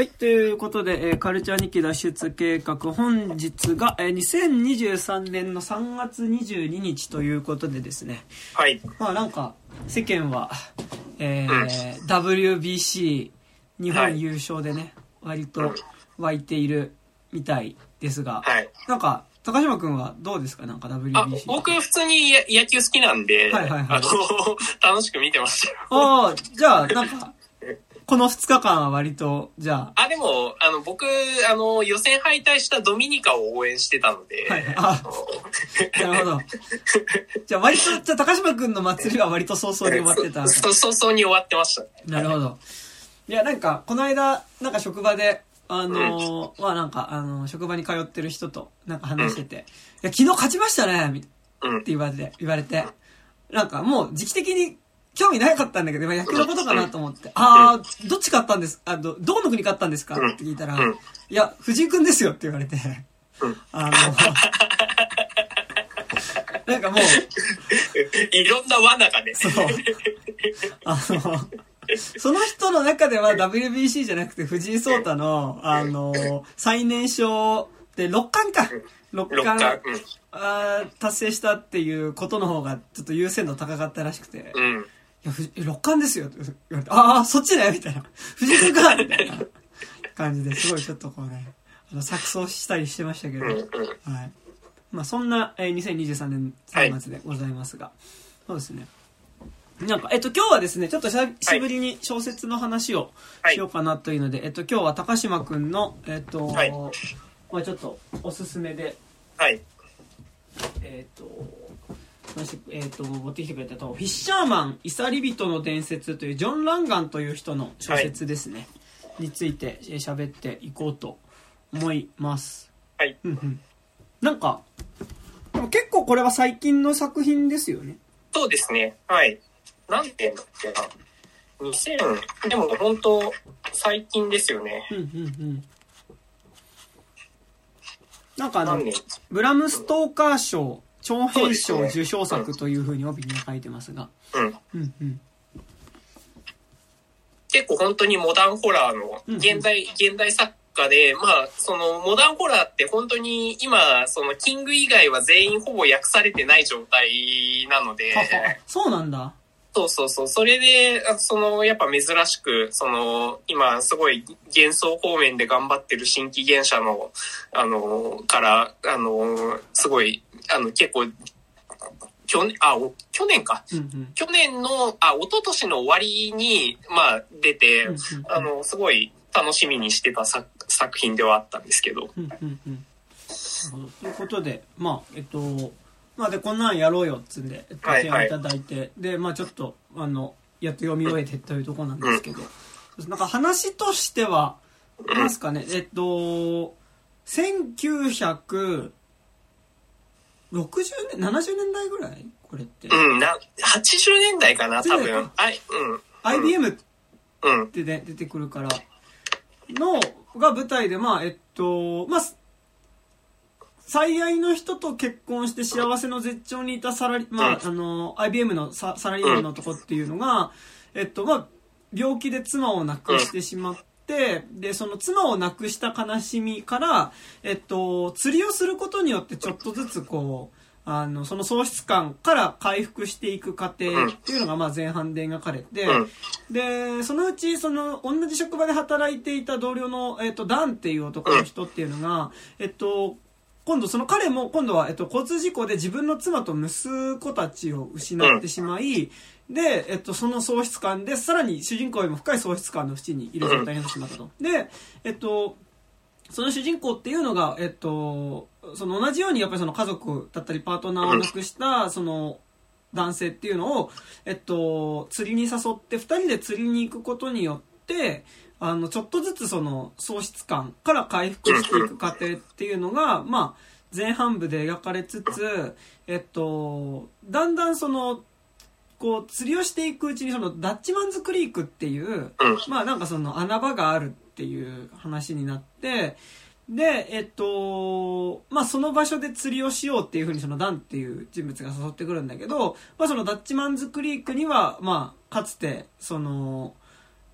はい。ということで、えーカルチャー日記脱出計画、本日が、えー2023年の3月22日ということでですね。はい。まあなんか、世間は、えーうん WBC 日はい本優勝でね、割と湧いているみたいですが、はい。なんか、高島くんはどうですか？なんか WBC。あ、僕普通にや野球好きなんで、はいはいはいあの、楽しく見てましたよ。ああ、じゃあ、なんか、この2日間は割と、じゃあ、でも、あの、僕、あの、予選敗退したドミニカを応援してたので、はいはいああ、なるほど。じゃあ割と、じゃあ高島くんの祭りは割と早々に終わってた。早々に終わってましたね。なるほど。いや、なんか、この間、なんか職場で、あのーまあなんか、あのー職場に通ってる人と、なんか話してて、いや、昨日勝ちましたねみうんって。言われて、言われて、なんかもう時期的に興味なかったんだけど、まあ野球のことかなと思って、あー、どっち勝ったんです？あど、どこの国勝ったんですか？って聞いたら、うん。いや、藤井くんですよって言われて、うん。あの、なんかもう、いろんな罠がね。そう。あの、その人の中では WBC じゃなくて藤井聡太の、あの、最年少で6冠か。6六冠。冠。あー達成したっていうことの方がちょっと優先度高かったらしくて、いうん。うん。や、ふ六冠ですよって言われて、ああ、そっちねみたいな。藤井君かみたいな感じですごいちょっとこうね、あの、錯綜したりしてましたけど。はい。まあ、そんな、えー2023年3月でございますが、そうですね。なんか、えっと、今日はですね、ちょっと久しぶりに小説の話をはいしようかなというので、えっと、今日は高島くんの、えっと、はいまあちょっとおすすめで、はい。えっと、話えっと、持ってきてくれたと、フィッシャーマン、イサリ人の伝説という、ジョン・ランガンという人の小説ですね、についてえー喋っていこうと思います。はい。うんうんなんか、でも結構これは最近の作品ですよね。そうですね。はい。何年だっけな。2000、でも本当最近ですよね。うんうんうん。なんかあのブラムストーカー賞、長編賞受賞作というふうに帯に書いてますが。うん。うんうん。結構本当にモダンホラーのうんうん現代、現代作家で、まあ、そのモダンホラーって本当に今、そのキング以外は全員ほぼ訳されてない状態なので、そうなんだ。そうそうそう。それで、あその、やっぱ珍しく、その、今、すごい幻想方面で頑張ってる新規現者の、あの、から、あの、すごい、あの、結構、去年、あ、お去年か。うんうん。去年の、あ、一昨年の終わりに、まあ、出て、うんうんあの、すごい楽しみにしてた作作品ではあったんですけど。うんうんうん。ということで、まあ、えっと、まあで、こんなんやろうよっつんで、えっと、はい。提案いただいて、で、まあちょっと、あの、やっと読み終えてというところなんですけど、なんか話としては、なんですかね、えっと、1960年、70年代ぐらい？これって。うん、な、80年代かな、多分。あい、IBM っうん、うん。てね、出てくるから、の、が舞台で、まあ、えっと、まあ、最愛の人と結婚して幸せの絶頂にいたサラリ、まあ、あの、IBM のササラリーマンの男っていうのが、えっと、まあ、病気で妻を亡くしてしまって、で、その妻を亡くした悲しみから、えっと、釣りをすることによってちょっとずつこう、あの、その喪失感から回復していく過程っていうのが、まあ、前半で描かれて、うん。で、そのうち、その、同じ職場で働いていた同僚の、えっと、ダンっていう男の人っていうのが、えっと、今度その彼も今度は、えっと、交通事故で自分の妻と息子たちを失ってしまい、で、えっと、その喪失感で、さらに主人公よりも深い喪失感の淵にいる状態になってしまったと。で、えっと、その主人公っていうのが、えっと、その同じようにやっぱりその家族だったりパートナーを亡くした、その、男性っていうのを、えっと、釣りに誘って、二人で釣りに行くことによって、あの、ちょっとずつその、喪失感から回復していく過程っていうのが、まあ、前半部で描かれつつ、えっと、だんだんその、こう、釣りをしていくうちに、その、ダッチマンズクリークっていう、うん。まあなんかその穴場があるっていう話になって、で、えっと、まあその場所で釣りをしようっていうふうにそのダンっていう人物が誘ってくるんだけど、まあそのダッチマンズクリークには、まあかつて、その、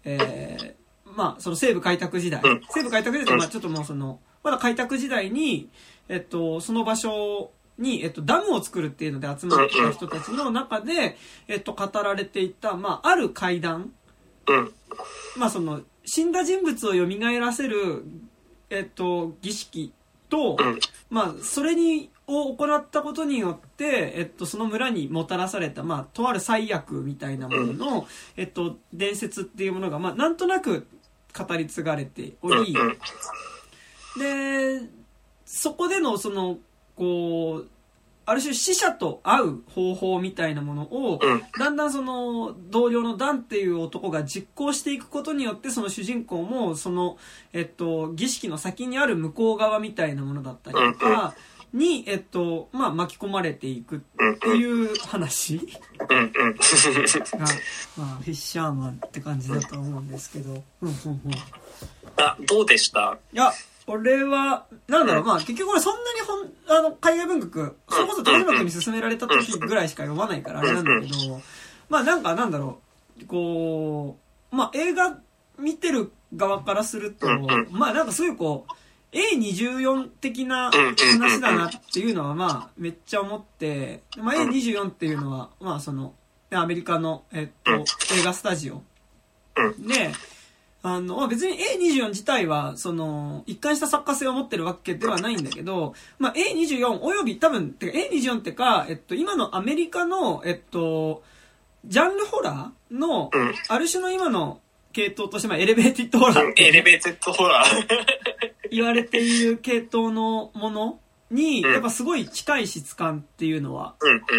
えーまあ、その西部開拓時代、うん。西部開拓時代って、まあ、ちょっともうその、まだ開拓時代に、えっと、その場所に、えっと、ダムを作るっていうので集まってきた人たちの中で、えっと、語られていた、まあ、ある階段、うん。まあ、その、死んだ人物を蘇らせる、えっと、儀式と、うん。まあ、それに、を行ったことによって、えっと、その村にもたらされた、まあ、とある最悪みたいなものの、えっと、伝説っていうものが、まあ、なんとなく語り継がれておうん。り、うん。で、そこでの、その、こう、ある種死者と会う方法みたいなものを、うん。だんだんその同僚のダンっていう男が実行していくことによってその主人公もその、えっと、儀式の先にある向こう側みたいなものだったりとかに、えっと、まあ巻き込まれていくっていう話。が、まあ、フィッシャーマンって感じだと思うんですけど。うんうんうん。いあ、どうでした？や、俺は、なんだろう、まあ結局俺そんなにほん、あの、海外文学、それこそ豊島君に勧められた時ぐらいしか読まないからあれなんだけど、まあなんかなんだろう、こう、まあ映画見てる側からするとまあなんかすごいこう、A24 的な話だなっていうのはまあめっちゃ思って、まあ A24 っていうのは、まあその、アメリカの、えっと、映画スタジオうん。で、あの、まあ別に A24 自体は、その、一貫した作家性を持ってるわけではないんだけど、まあ A24 および多分、てか A24 ってか、えっと、今のアメリカの、えっと、ジャンルホラーのうん、ある種の今の系統として、まあエレベーティッドホラーエレベーテッドホラー。言われている系統のものに、うんやっぱすごい近い質感っていうのは。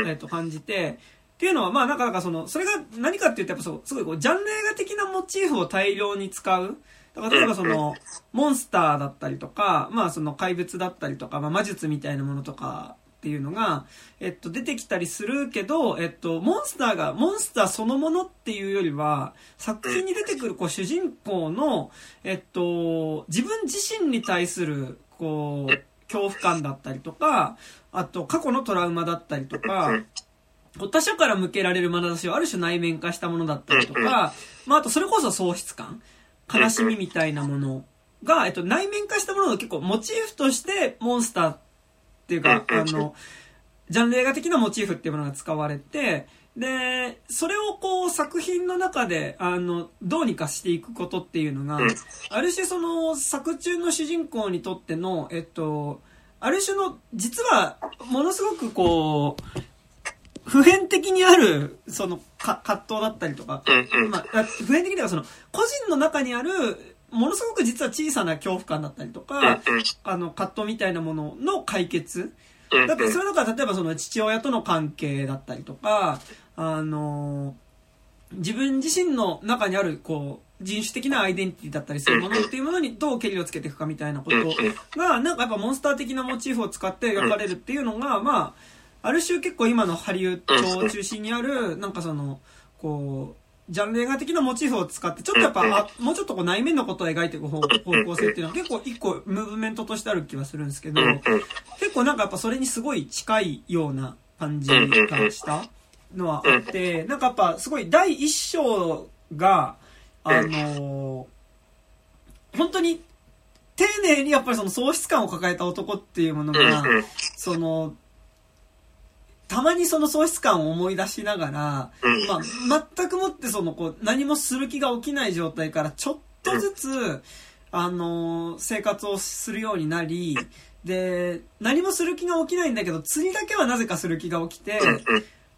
えっと、感じて、っていうのは、まあ、なんか、なんかその、それが何かって言うと、やっぱそう、すごいこう、ジャンル映画的なモチーフを大量に使う。だから、例えばその、モンスターだったりとか、まあ、その怪物だったりとか、まあ、魔術みたいなものとかっていうのが、えっと、出てきたりするけど、えっと、モンスターが、モンスターそのものっていうよりは、作品に出てくる、こう、主人公の、えっと、自分自身に対する、こう、恐怖感だったりとか、あと、過去のトラウマだったりとか、他者から向けられる眼差しをある種内面化したものだったりとか、まあ、あとそれこそ喪失感、悲しみみたいなものが、えっと、内面化したものが結構モチーフとしてモンスターっていうか、あの、ジャンル映画的なモチーフっていうものが使われて、で、それをこう作品の中で、あの、どうにかしていくことっていうのが、ある種その作中の主人公にとっての、えっと、ある種の、実は、ものすごくこう、普遍的にある、その、か葛藤だったりとか。まあ、あ普遍的にはその、個人の中にある、ものすごく実は小さな恐怖感だったりとか、うん。あの、葛藤みたいなものの解決。うん。だってそれだから例えばその父親との関係だったりとか、あの、自分自身の中にある、こう、人種的なアイデンティティだったりするものっていうものにどうケリをつけていくかみたいなことが、なんかやっぱモンスター的なモチーフを使って描かれるっていうのが、まあ、ある種結構今のハリウッドを中心にある、なんかその、こう、ジャンル映画的なモチーフを使って、ちょっとやっぱ、あもうちょっとこう内面のことを描いていく方方向性っていうのは結構一個ムーブメントとしてある気はするんですけど、結構なんかやっぱそれにすごい近いような感じがしたのはあって、なんかやっぱすごい第一章が、あの本当に丁寧にやっぱりその喪失感を抱えた男っていうものが、その、たまにその喪失感を思い出しながら、まあ、全くもってその、こう、何もする気が起きない状態から、ちょっとずつ、あのー生活をするようになり、で、何もする気が起きないんだけど、釣りだけはなぜかする気が起きて、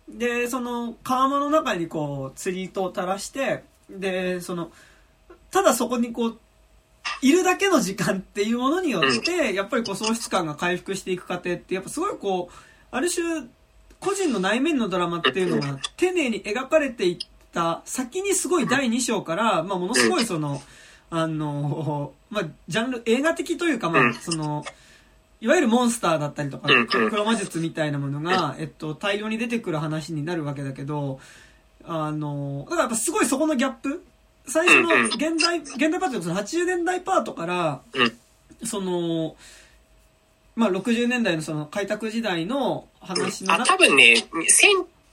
で、その、川間の中にこう、釣り糸を垂らして、で、その、ただそこにこう、いるだけの時間っていうものによって、やっぱりこう、喪失感が回復していく過程って、やっぱすごいこう、ある種、個人の内面のドラマっていうのが丁寧に描かれていった先にすごい第2章から、まあ、ものすごいその、あの、まあ、ジャンル、映画的というか、まあ、その、いわゆるモンスターだったりとか、黒魔術みたいなものが、えっと、大量に出てくる話になるわけだけど、あの、だからやっぱすごいそこのギャップ。最初の現代、現代パートその80年代パートから、その、まあ、60年代のその開拓時代の話のあ、多分ね、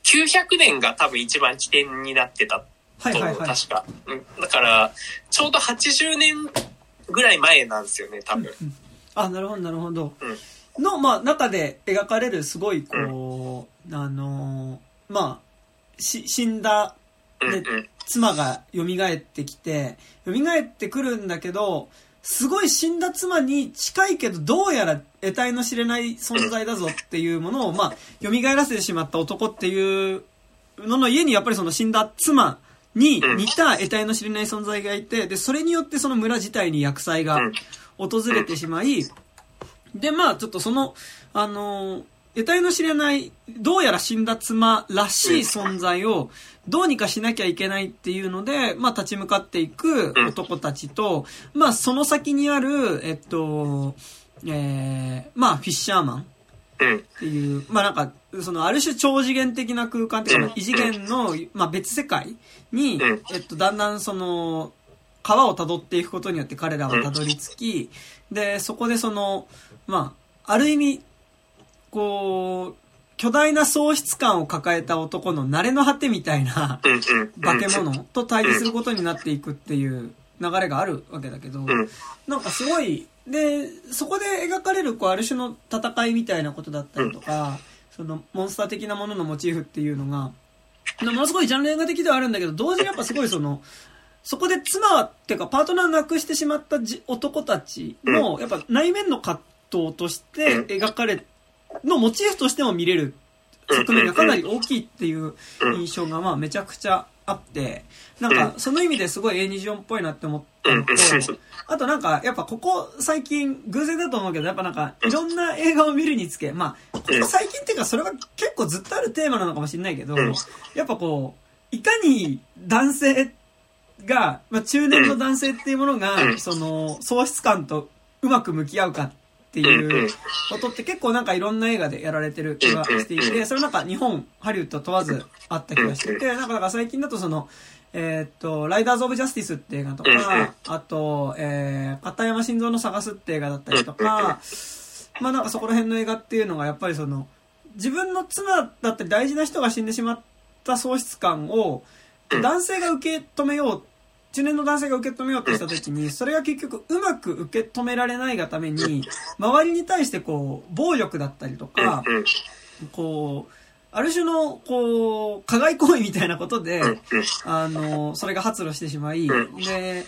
1900年が多分一番起点になってたはいはいはい。確か。うんだから、ちょうど80年ぐらい前なんですよね、多分。あ、なるほど、なるほど。の、まあ、中で描かれるすごい、こう、あのーまあ、し、死んだ、うんうん。で妻が蘇ってきて、蘇ってくるんだけど、すごい死んだ妻に近いけど、どうやら得体の知れない存在だぞっていうものを、まあ、蘇らせてしまった男っていうのの家にやっぱりその死んだ妻に似た得体の知れない存在がいて、で、それによってその村自体に薬剤が訪れてしまい、で、まあ、ちょっとその、あのー、得体の知れない、どうやら死んだ妻らしい存在を、どうにかしなきゃいけないっていうので、まあ、立ち向かっていく男たちと、まあ、その先にある、えっと、えー、まあ、フィッシャーマン。うん。っていう、まあなんか、そのある種超次元的な空間っていうか、まあ異次元の、まあ別世界にうん、えっと、だんだんその、川を辿っていくことによって彼らはたどり着き、で、そこでその、まあ、ある意味、こう、巨大な喪失感を抱えた男の慣れの果てみたいな。化け物と対峙することになっていくっていう流れがあるわけだけど、ん。なんかすごい、で、そこで描かれる、こう、ある種の戦いみたいなことだったりとか、その、モンスター的なもののモチーフっていうのが、ものすごいジャンル映画的ではあるんだけど、同時にやっぱすごいその、そこで妻っていうかパートナーなくしてしまったじ男たちの、やっぱ内面の葛藤として描かれ、のモチーフとしても見れる側面がかなり大きいっていう印象がまあめちゃくちゃあって、なんかその意味ですごい A24 っぽいなって思ったのと、あとなんかやっぱここ最近偶然だと思うけど、やっぱなんかいろんな映画を見るにつけ、まあ、ここ最近っていうかそれが結構ずっとあるテーマなのかもしれないけど、やっぱこう、いかに男性が、まあ中年の男性っていうものが、その喪失感とうまく向き合うかっていうことって結構なんかいろんな映画でやられてる気がしていて、それなんか日本、ハリウッド問わずあった気がしてて、なんかだから最近だとその、えーっと、ライダーズ・オブ・ジャスティスって映画とか、あと、えー、片山晋三の探すって映画だったりとか、まあなんかそこら辺の映画っていうのがやっぱりその、自分の妻だったり大事な人が死んでしまった喪失感を、男性が受け止めよう、中年の男性が受け止めようとした時に、それが結局うまく受け止められないがために、周りに対してこう、暴力だったりとか、こう、ある種の、こう、加害行為みたいなことで、あの、それが発露してしまい、で、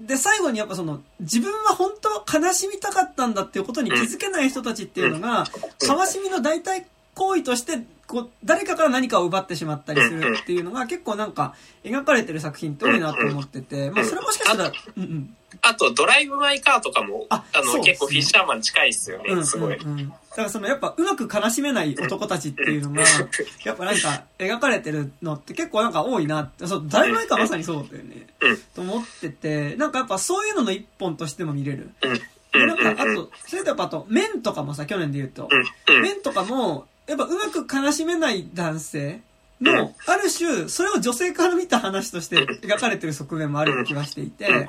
で、最後にやっぱその、自分は本当は悲しみたかったんだっていうことに気づけない人たちっていうのが、悲しみの代替行為として、こう、誰かから何かを奪ってしまったりするっていうのが結構なんか、描かれてる作品って多いなと思ってて、まあそれもしかしたら、うんうん。あと、ドライブ・マイ・カーとかも、ああの、結構フィッシャーマン近いっすよね、うんすごい。うんうん、だからそのやっぱうまく悲しめない男たちっていうのが、やっぱなんか描かれてるのって結構なんか多いなって、そう、だいぶ前からまさにそうだよね。うんと思ってて、なんかやっぱそういうのの一本としても見れる。うん。で、なんかあと、それとやっぱあと、面とかもさ、去年で言うと、うん。面とかも、やっぱうまく悲しめない男性？の、ある種、それを女性から見た話として描かれてる側面もある気がしていて、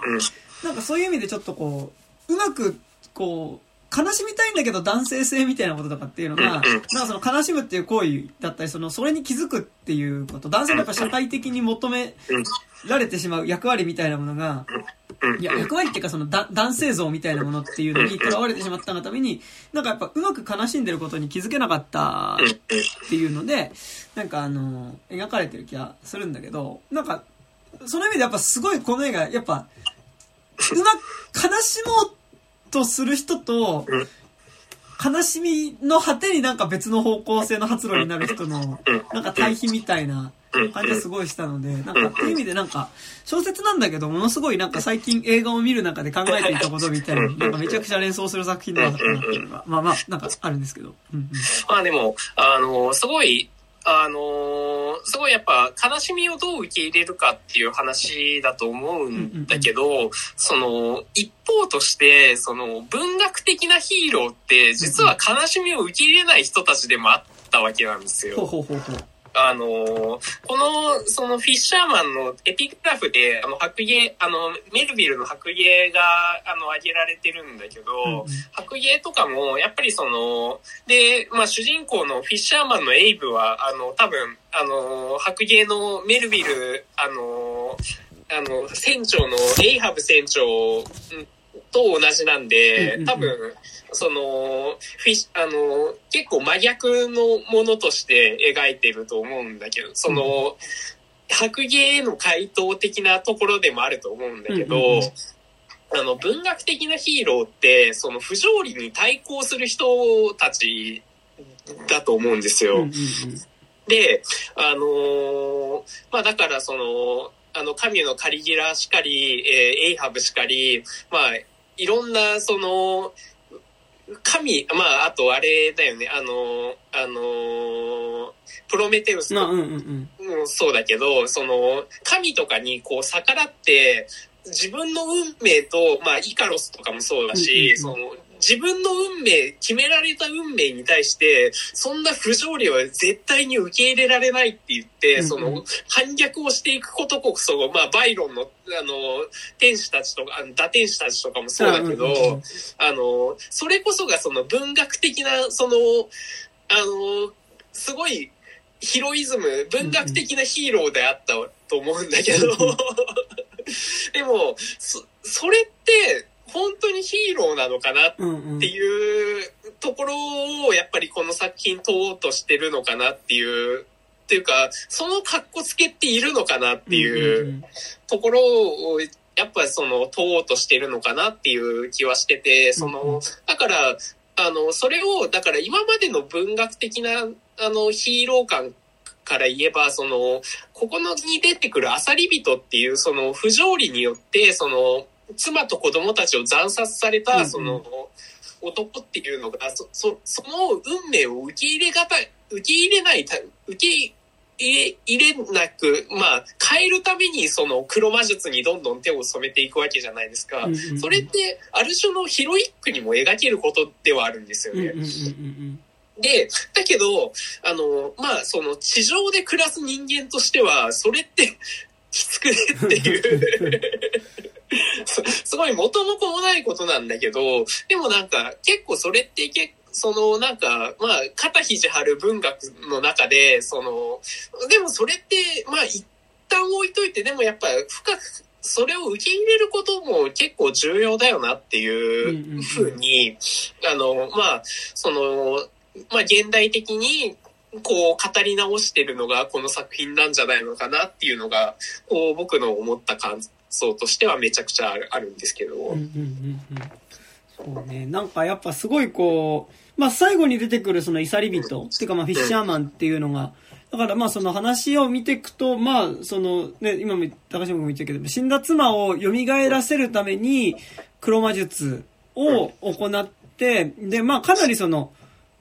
なんかそういう意味でちょっとこう、うまく、こう、悲しみたいんだけど男性性みたいなこととかっていうのが、なんかその悲しむっていう行為だったり、その、それに気づくっていうこと、男性のやっぱ社会的に求められてしまう役割みたいなものが、いや、役割っていうかそのだ男性像みたいなものっていうのにとらわれてしまったがために、なんかやっぱうまく悲しんでることに気づけなかったっていうので、なんかあの、描かれてる気がするんだけど、なんか、その意味でやっぱすごいこの映画、やっぱ、うまく悲しもうとする人と、悲しみの果てになんか別の方向性の発露になる人の、なんか対比みたいな感じがすごいしたので、なんかっていう意味でなんか、小説なんだけど、ものすごいなんか最近映画を見る中で考えていたことみたいな、なんかめちゃくちゃ連想する作品だなっていうのが、まあまあ、なんかあるんですけど。うんうん。まあでも、あの、すごい、あの、すごいやっぱ悲しみをどう受け入れるかっていう話だと思うんだけど、その、一方として、その、文学的なヒーローって、実は悲しみを受け入れない人たちでもあったわけなんですよ。あの、この、そのフィッシャーマンのエピグラフで、あの、白芸、あの、メルビルの白芸が、あの、挙げられてるんだけど、うんうん。白芸とかも、やっぱりその、で、まあ、主人公のフィッシャーマンのエイブは、あの、多分、あの、白芸のメルビル、あの、あの、船長のエイハブ船長と同じなんで、多分、その、フィッシあの、結構真逆のものとして描いてると思うんだけど、その、白芸への回答的なところでもあると思うんだけど、あの、文学的なヒーローって、その不条理に対抗する人たちだと思うんですよ。で、あのーまあだからその、あの、神のカリギラしかり、えーエイハブしかり、まあ、いろんなその、神、まあ、あとあれだよね、あの、あの、プロメテウスまあ、とうんうん。そうだけど、その、神とかにこう逆らって、自分の運命と、まあ、イカロスとかもそうだし、その、自分の運命、決められた運命に対して、そんな不条理は絶対に受け入れられないって言って、その、反逆をしていくことこそ、まあ、バイロンの、あの、天使たちとか、あの打天使たちとかもそうだけど、あの、それこそがその文学的な、その、あの、すごいヒロイズム、文学的なヒーローであったと思うんだけど、でも、そ、それって本当にヒーローなのかなっ。ていうところをやっぱりこの作品問おうとしてるのかなっていう、っていうか、その格好つけっているのかなっていう、ところを、やっぱその問おうとしてるのかなっていう気はしてて、その、だから、あの、それを、だから今までの文学的な、あの、ヒーロー感から言えば、その、ここのに出てくるアサリ人っていう、その、不条理によって、その、妻と子供たちを惨殺された、その、男っていうのが、そ、そ、その運命を受け入れがたい、受け入れないた、受け入れ、入れなく、まあ、変えるためにその黒魔術にどんどん手を染めていくわけじゃないですか。それって、ある種のヒロイックにも描けることではあるんですよね。で、だけど、あの、まあ、その地上で暮らす人間としては、それってきつくねっていう。すすごい元も子もないことなんだけど、でもなんか結構それって結そのなんか、まあ、肩肘張る文学の中で、その、でもそれって、まあ一旦置いといて、でもやっぱ深く、それを受け入れることも結構重要だよなっていうふうに、あの、まあ、その、まあ現代的に、こう語り直してるのがこの作品なんじゃないのかなっていうのが、こう僕の思った感想としてはめちゃくちゃあるんですけど。うんうんうんうんそうね。なんかやっぱすごいこう、まあ最後に出てくるそのイサリ人、っていうかまあフィッシャーマンっていうのが、だからまあその話を見ていくと、まあそのね、今も高島君も言ったけど、死んだ妻を蘇らせるために黒魔術を行って、でまあかなりその、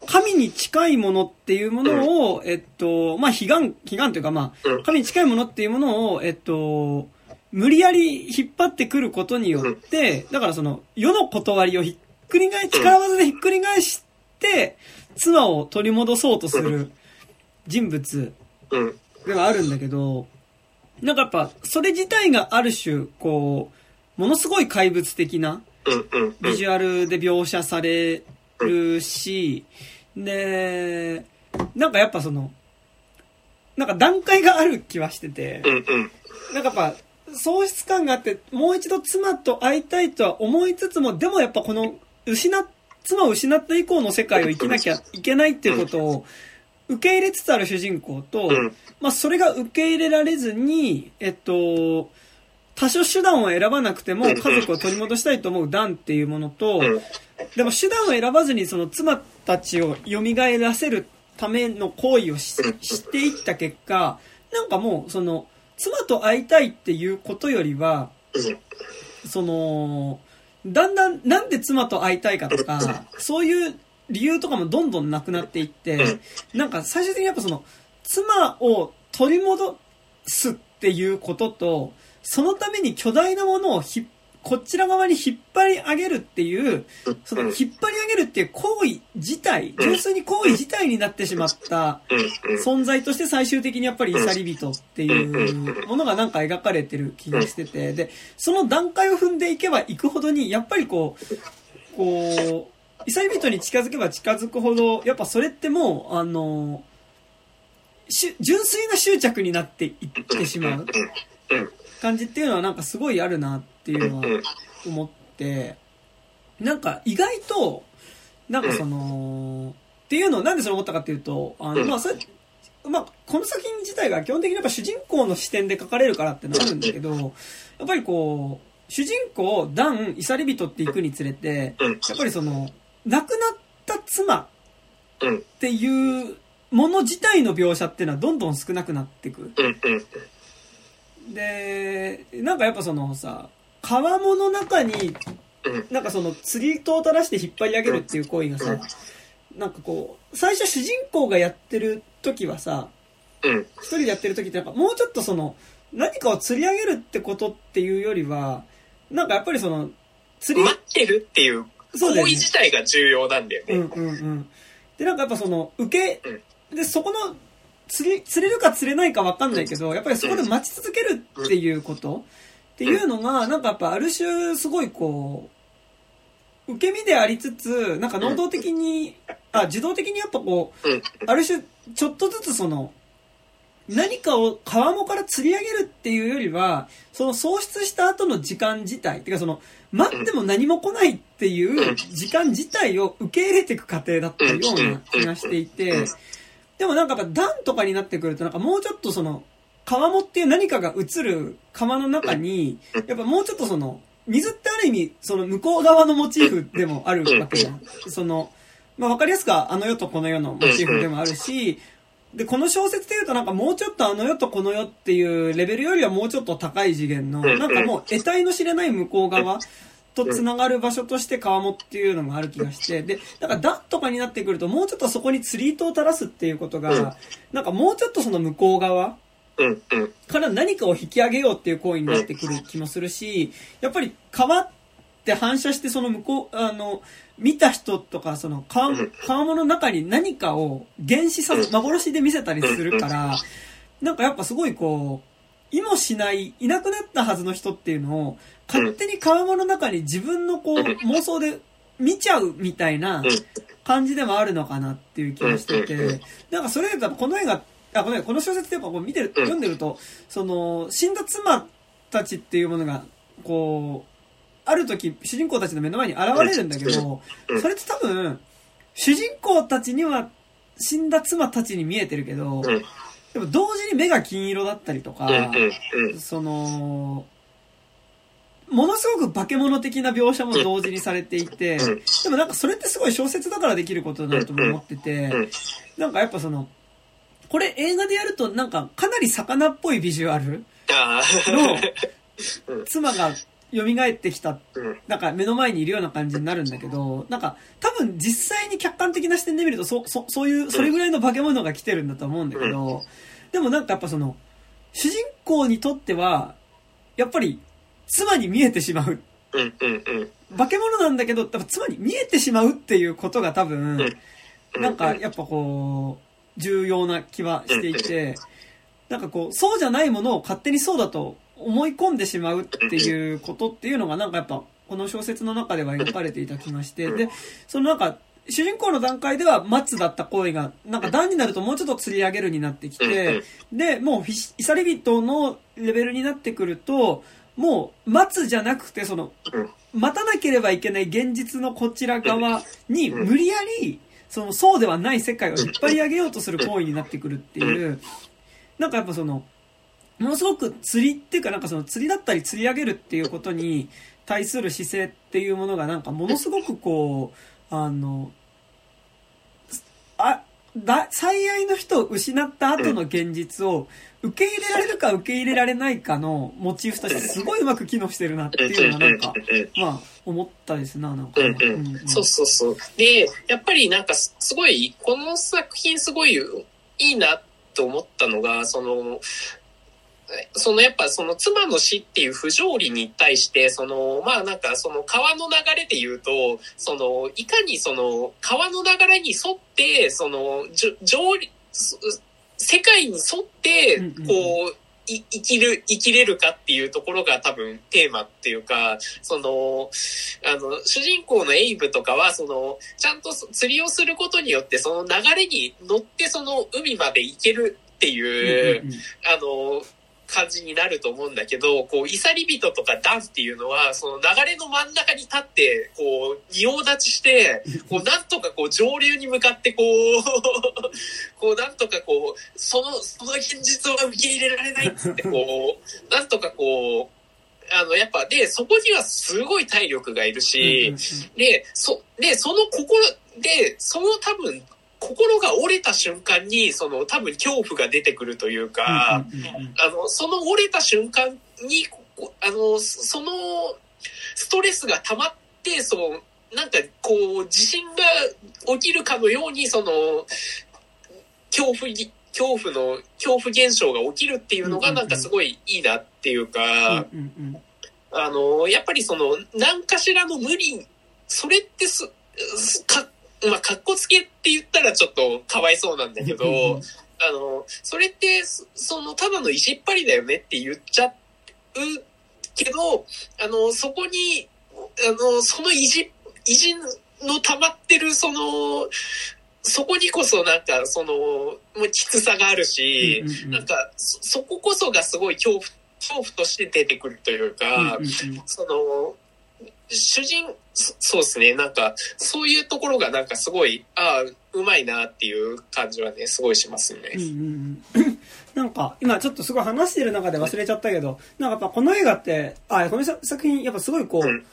神に近いものっていうものを、えっと、まあ、悲願、悲願というか、まあ、神に近いものっていうものを、えっと、無理やり引っ張ってくることによって、だからその、世の断りをひっくり返、力技でひっくり返して、妻を取り戻そうとする人物うん。ではあるんだけど、なんかやっぱ、それ自体がある種、こう、ものすごい怪物的な。ビジュアルで描写されるし、で、なんかやっぱその、なんか段階がある気はしてて。なんかやっぱ、喪失感があって、もう一度妻と会いたいとは思いつつも、でもやっぱこの、失っ、妻を失った以降の世界を生きなきゃいけないっていうことを、受け入れつつある主人公と、うん。まあそれが受け入れられずに、えっと、多少手段を選ばなくても家族を取り戻したいと思うダンっていうものと、うん。でも手段を選ばずにその妻たちを蘇らせるための行為をししていった結果、なんかもうその妻と会いたいっていうことよりは、うん。その、だんだんなんで妻と会いたいかとか、そういう理由とかもどんどんなくなっていって、なんか最終的にやっぱその、妻を取り戻すっていうことと、そのために巨大なものをひ、こちら側に引っ張り上げるっていう、その引っ張り上げるっていう行為自体、純粋に行為自体になってしまった存在として最終的にやっぱりイサリ人っていうものがなんか描かれてる気がしてて、で、その段階を踏んでいけばいくほどに、やっぱりこう、こう、イサリ人に近づけば近づくほど、やっぱそれってもう、あの、純粋な執着になっていってしまう感じっていうのはなんかすごいあるなっていうのは思って、なんか意外と、なんかその、っていうのをなんでそれ思ったかっていうと、あの、まあそれ、まあこの作品自体が基本的にやっぱ主人公の視点で書かれるからってのあるんだけど、やっぱりこう、主人公、ダン、イサリ人って行くにつれて、うん。やっぱりその、亡くなった妻うん。っていうもの自体の描写っていうのはどんどん少なくなってく。で、なんかやっぱそのさ、川面の中に、うん。なんかその釣り糸を垂らして引っ張り上げるっていう行為がさ、なんかこう、最初主人公がやってる時はさ、うん。一人でやってる時ってなんかもうちょっとその、何かを釣り上げるってことっていうよりは、なんかやっぱりその、釣り、待ってるっていう行為自体が重要なんだよね。うんうんうん。で、なんかやっぱその、受け、で、そこの、釣り、釣れるか釣れないかわかんないけど、やっぱりそこで待ち続けるっていうこと。っていうのが、なんかやっぱある種すごいこう、受け身でありつつ、なんか能動的に、あ、自動的にやっぱこう、うん。ある種、ちょっとずつその、何かを川面から釣り上げるっていうよりは、その喪失した後の時間自体、てかその、待っても何も来ないっていう時間自体を受け入れていく過程だったような気がしていて、でもなんかやっぱ段とかになってくるとなんかもうちょっとその、川面っていう何かが映る川の中に、やっぱもうちょっとその、水ってある意味、その向こう側のモチーフでもあるわけじゃん。その、まあわかりやすくあの世とこの世のモチーフでもあるし、で、この小説で言うとなんかもうちょっとあの世とこの世っていうレベルよりはもうちょっと高い次元の、なんかもう得体の知れない向こう側と繋がる場所として川面っていうのがある気がして、で、だから段とかになってくるともうちょっとそこに釣り糸を垂らすっていうことが、なんかもうちょっとその向こう側から何かを引き上げようっていう行為になってくる気もするし、やっぱり川って反射してその向こう、あの、見た人とか、その川、川面の中に何かを原始させ、幻で見せたりするから、なんかやっぱすごいこう、意もしない、いなくなったはずの人っていうのを、勝手に川面の中に自分のこう、妄想で見ちゃうみたいな感じでもあるのかなっていう気がしてて、なんかそれだとこの映画、あ、このこの小説ってやっぱこう見てる、読んでると、その、死んだ妻たちっていうものが、こう、ある時、主人公たちの目の前に現れるんだけど、それって多分、主人公たちには死んだ妻たちに見えてるけど、うんでも同時に目が金色だったりとか、その、ものすごく化け物的な描写も同時にされていて、うんでもなんかそれってすごい小説だからできることだなとも思っててうん、なんかやっぱその、これ映画でやるとなんかかなり魚っぽいビジュアルあのうん妻が蘇ってきた。なんか目の前にいるような感じになるんだけど、なんか多分実際に客観的な視点で見るとそ、そ、そういう、それぐらいの化け物が来てるんだと思うんだけど、でもなんかやっぱその、主人公にとっては、やっぱり妻に見えてしまう。化け物なんだけど、やっぱ妻に見えてしまうっていうことが多分、うん。なんかやっぱこう、重要な気はしていて、なんかこう、そうじゃないものを勝手にそうだと思い込んでしまうっていうことっていうのがなんかやっぱ、この小説の中では描かれていた気がして、で、そのなんか、主人公の段階では松だった行為が、なんか段になるともうちょっと釣り上げるになってきて、で、もうフィシ、イサリビトのレベルになってくると、もう待つじゃなくて、その、うん。待たなければいけない現実のこちら側に無理やり、その、そうではない世界を引っ張り上げようとする行為になってくるっていう、なんかやっぱその、ものすごく釣りっていうかなんかその釣りだったり釣り上げるっていうことに対する姿勢っていうものがなんかものすごくこう、あの、あ、だ、最愛の人を失った後の現実を受け入れられるか受け入れられないかのモチーフとしてすごいうまく機能してるなっていうのがなんか、まあ思ったですな、なんかね。うんうんそうそうそう。で、やっぱりなんかすすごい、この作品すごいいいなと思ったのが、その、そのやっぱその妻の死っていう不条理に対して、そのまあなんかその川の流れで言うと、そのいかにその川の流れに沿って、そのじょ条理、す世界に沿ってこう、い生きる、生きれるかっていうところが多分テーマっていうか、その、あの、主人公のエイブとかは、その、ちゃんと釣りをすることによって、その流れに乗ってその海まで行けるっていう、うんうんうん。あの、感じになると思うんだけど、こう、イサリ人とかダンっていうのは、その流れの真ん中に立って、こう、仁王立ちして、こう、なんとかこう、上流に向かって、こう、こう、なんとかこう、その、その現実は受け入れられないっつって、こう、なんとかこう、あの、やっぱ、で、そこにはすごい体力がいるし、で、そ、で、その心、で、その多分、心が折れた瞬間に、その多分恐怖が出てくるというか、うんうんうんうん。あの、その折れた瞬間に、こあの、その、ストレスが溜まって、その、なんか、こう、地震が起きるかのように、その、恐怖に、恐怖の、恐怖現象が起きるっていうのが、うんうんうんなんかすごいいいなっていうか、うんうん。あの、やっぱりその、何かしらの無理、それってす、すか、まあ、かっこつけって言ったらちょっとかわいそうなんだけど、あの、それって、そその、ただの石っぱりだよねって言っちゃうけど、あの、そこに、あの、その意地、意地の溜まってる、その、そこにこそなんか、その、もうきつさがあるし、うんうんうん。なんか、そ、そここそがすごい恐怖、恐怖として出てくるというか、うんうん。その、主人、そそうですね、なんか、そういうところがなんかすごい、ああ、うまいなっていう感じはね、すごいしますね。うんうんうん。なんか、今ちょっとすごい話してる中で忘れちゃったけど、なんかやっぱこの映画って、あ、この作品、やっぱすごいこう、うん。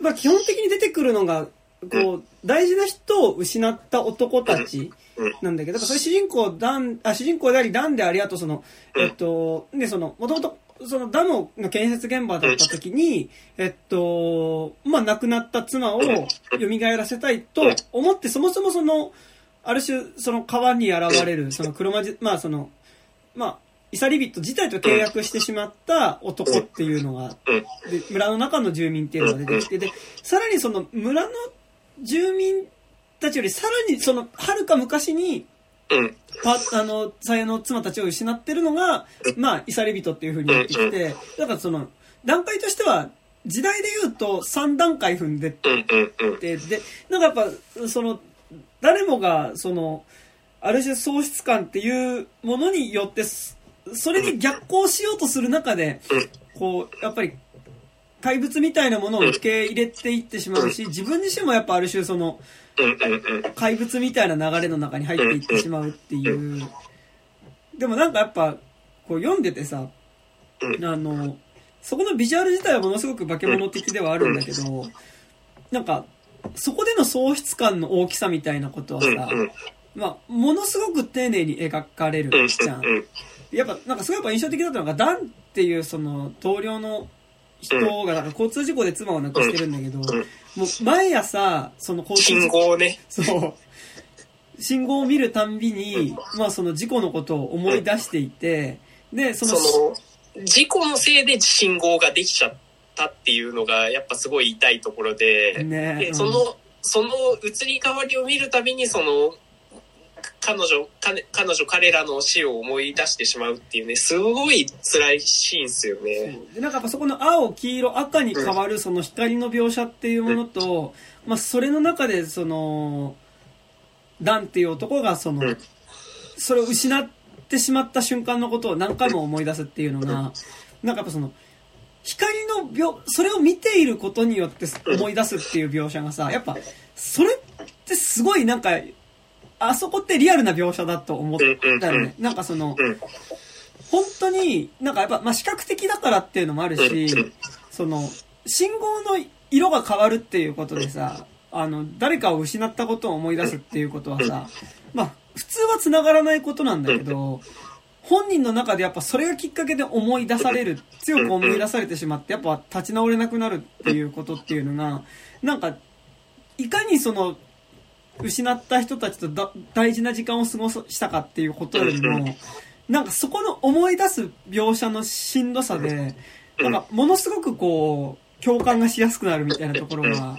まあ基本的に出てくるのが、こう、大事な人を失った男たちうん。なんだけど、やっぱそれ主人公、ダン、あ、主人公であり、ダンであり、あとその、うん。えっと、で、その、もともと、そのダムの建設現場だった時に、えっと、まあ亡くなった妻を蘇らせたいと思って、そもそもその、ある種、その川に現れる、その黒魔じ、まあその、まあ、イサリビット自体と契約してしまった男っていうのが、うん。で村の中の住民っていうのが出てきて、で、さらにその村の住民たちよりさらにその、はるか昔に、うん。パあの、さやの妻たちを失ってるのが、まあ、イサリビトっていう風になってきて、だからその、段階としては、時代で言うと3段階踏んでっ。て、で、なんかやっぱ、その、誰もが、その、ある種喪失感っていうものによって、そそれに逆行しようとする中で、こう、やっぱり、怪物みたいなものを受け入れていってしまうし、自分自身もやっぱある種その。怪物みたいな流れの中に入っていってしまうっていう。でもなんかやっぱ、こう読んでてさ、うんあの、そこのビジュアル自体はものすごく化け物的ではあるんだけど、なんか、そこでの喪失感の大きさみたいなことはうん。さ、うん。まあ、ものすごく丁寧に描かれるうん。じゃん。やっぱ、なんかすごいやっぱ印象的だったのが、ダンっていうその同僚の人が、なんか交通事故で妻を亡くしてるんだけど、もう毎朝、その交通信号ね。そう。信号を見るたんびに、まあその事故のことを思い出していて、で、そその、の、事故のせいで信号ができちゃったっていうのが、やっぱすごい痛いところで、ね、で、うんその、その移り変わりを見るたびに、その、彼女、彼彼女、彼らの死を思い出してしまうっていうね、すごい辛いシーンですよね。でなんかやっぱそこの青、黄色、赤に変わるその光の描写っていうものと、まあそれの中でその、ダンっていう男がそのうん、それを失ってしまった瞬間のことを何回も思い出すっていうのが、なんかやっぱその、光の描、それを見ていることによって思い出すっていう描写がさ、やっぱ、それってすごいなんか、あそこってリアルな描写だと思ったよね。なんかその、うん。本当に、なんかやっぱ、まあ、視覚的だからっていうのもあるしうん、その、信号の色が変わるっていうことでさ、あの、誰かを失ったことを思い出すっていうことはさ、まあ、普通は繋がらないことなんだけど、本人の中でやっぱそれがきっかけで思い出される、強く思い出されてしまって、やっぱ立ち直れなくなるっていうことっていうのが、なんか、いかにその、失った人たちとだ大事な時間を過ごしたかっていうことよりも、なんかそこの思い出す描写のしんどさで、なんかものすごくこう、共感がしやすくなるみたいなところが、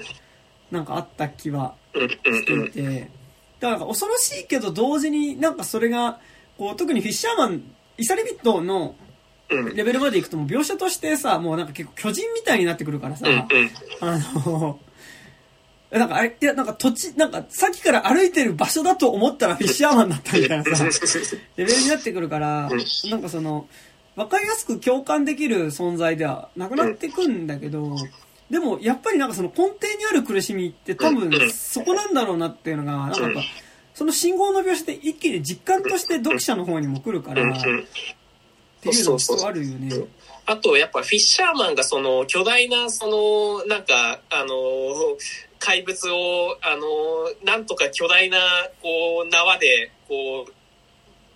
なんかあった気はうんしていて、だから恐ろしいけど同時になんかそれが、こう特にフィッシャーマン、イサリビットのレベルまで行くともう描写としてさ、もうなんか結構巨人みたいになってくるからさ、あの、なんかあれ、いやなんか土地、なんかさっきから歩いてる場所だと思ったらフィッシャーマンだったみたいな。さ、レベルになってくるからう、なんかその、わかりやすく共感できる存在ではなくなってくんだけど、でもやっぱりなんかその根底にある苦しみって多分そこなんだろうなっていうのが、なんかやっぱ、その信号の描写で一気に実感として読者の方にも来るから、うん。っうん。ていうのもあるよね。あと、やっぱフィッシャーマンがその巨大な、その、なんか、あの、怪物を、あの、なんとか巨大な、こう、縄で、こう、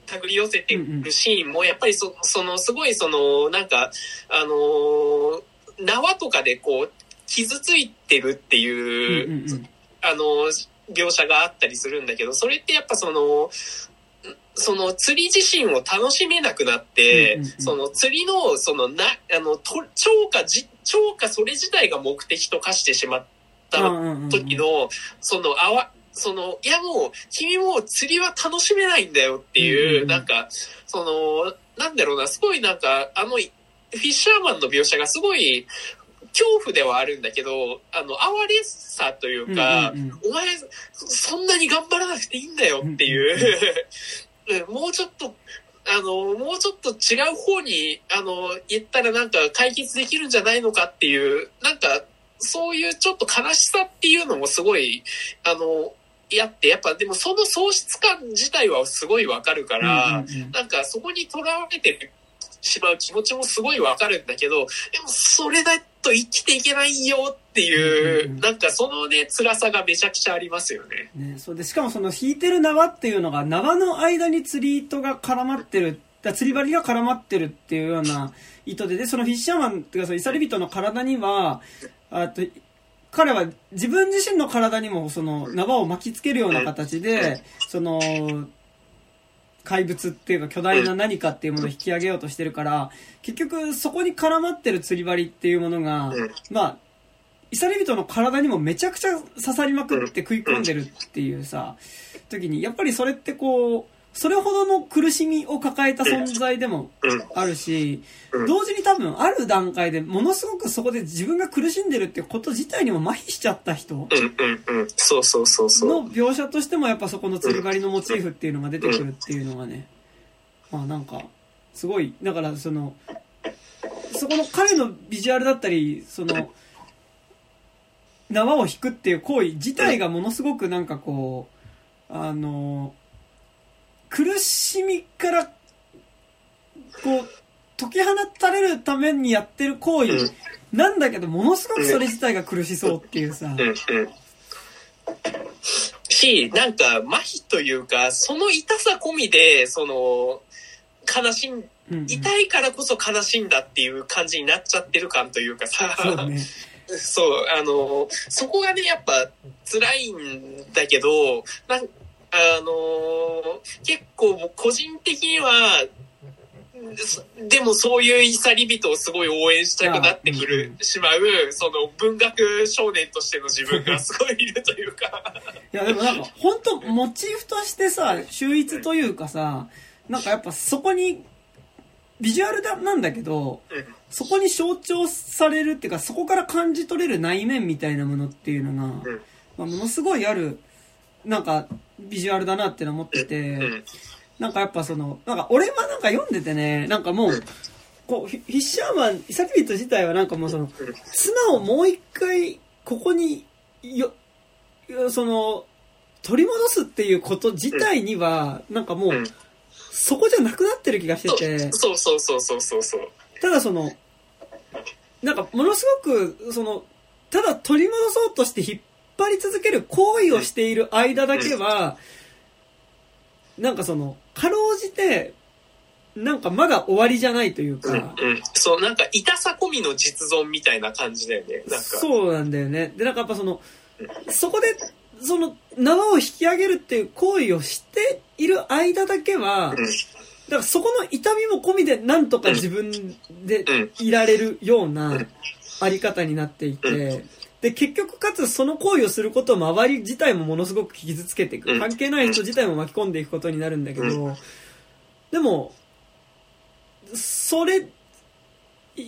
手繰り寄せてるシーンも、やっぱりそその、すごいその、なんか、あの、縄とかでこう、傷ついてるっていう、うんうんうんあの、描写があったりするんだけど、それってやっぱその、その釣り自身を楽しめなくなって、うんうんうん。その釣りの、そのな、あの、と超過じ、超過それ自体が目的と化してしまったうんうんうん時の、その、あわ、その、いやもう、君もう釣りは楽しめないんだよっていう、なんか、その、なんだろうな、すごいなんか、あの、フィッシャーマンの描写がすごい、恐怖ではあるんだけど、あの、哀れさというか、お前、そんなに頑張らなくていいんだよっていう、うん もうちょっと、あの、もうちょっと違う方に、あの、言ったらなんか解決できるんじゃないのかっていう、なんか、そういうちょっと悲しさっていうのもすごい、あの、やって、やっぱでもその喪失感自体はすごいわかるから、なんかそこにとらわれてしまう気持ちもすごいわかるんだけど、でもそれだと生きていけないよっていう、なんかそのね、辛さがめちゃくちゃありますよね。ね、そうでしかもその引いてる縄っていうのが縄の間に釣り糸が絡まってるだ釣り針が絡まってるっていうような糸ででそのフィッシャーマンっていうかそのイサリビトの体にはあと彼は自分自身の体にもその縄を巻きつけるような形でその怪物っていうか巨大な何かっていうものを引き上げようとしてるから結局そこに絡まってる釣り針っていうものがうん。まあイサリビトの体にもめちゃくちゃ刺さりまくって食い込んでるっていうさ、時に、やっぱりそれってこう、それほどの苦しみを抱えた存在でもうん。あるし、うん同時に多分ある段階でものすごくそこで自分が苦しんでるってこと自体にも麻痺しちゃった人うんうんうん。そうそうそうそう。の描写としてもやっぱそこの釣り針のモチーフっていうのが出てくるっていうのがね、まあなんか、すごい、だからその、そこの彼のビジュアルだったり、その、縄を引くっていう行為自体がものすごくなんかこう、あの、苦しみから、こう、解き放たれるためにやってる行為。なんだけど、ものすごくそれ自体が苦しそうっていうさ。し、なんか、麻痺というか、その痛さ込みで、その、悲しん、痛いからこそ悲しんだっていう感じになっちゃってる感というかさ、そうだね。そう、あの、そこがね、やっぱ辛いんだけど、なんあの、結構個人的には、でもそういうイサリ人をすごい応援したくなってくる、しまう、その文学少年としての自分がすごいいるというか。いやでもなんか本当モチーフとしてさ秀逸というかさなんかやっぱそこにビジュアルだなんだけどうんそこに象徴されるっていうかそこから感じ取れる内面みたいなものっていうのが、うんまあ、ものすごいあるなんかビジュアルだなっての思ってて、うんなんかやっぱそのなんか俺はなんか読んでてねなんかもうこうフィッシャーマンイサキビット自体はなんかもうその妻をもう一回ここによよその取り戻すっていうこと自体にはなんかもううんそこじゃなくなってる気がしてて。そうそうそうそうそうそう。ただそのなんかものすごくそのただ取り戻そうとして引っ張り続ける行為をしている間だけはなんかそのかろうじてなんかまだ終わりじゃないというか、うんうん。そう、なんか痛さ込みの実存みたいな感じだよね。なんか。そうなんだよね。で、なんかやっぱその、そこで、その、縄を引き上げるっていう行為をしている間だけは、からそこの痛みも込みでなんとか自分でいられるようなあり方になっていて、で、結局かつその行為をすることを周り自体もものすごく傷つけていく。関係ない人自体も巻き込んでいくことになるんだけど、でも、それ、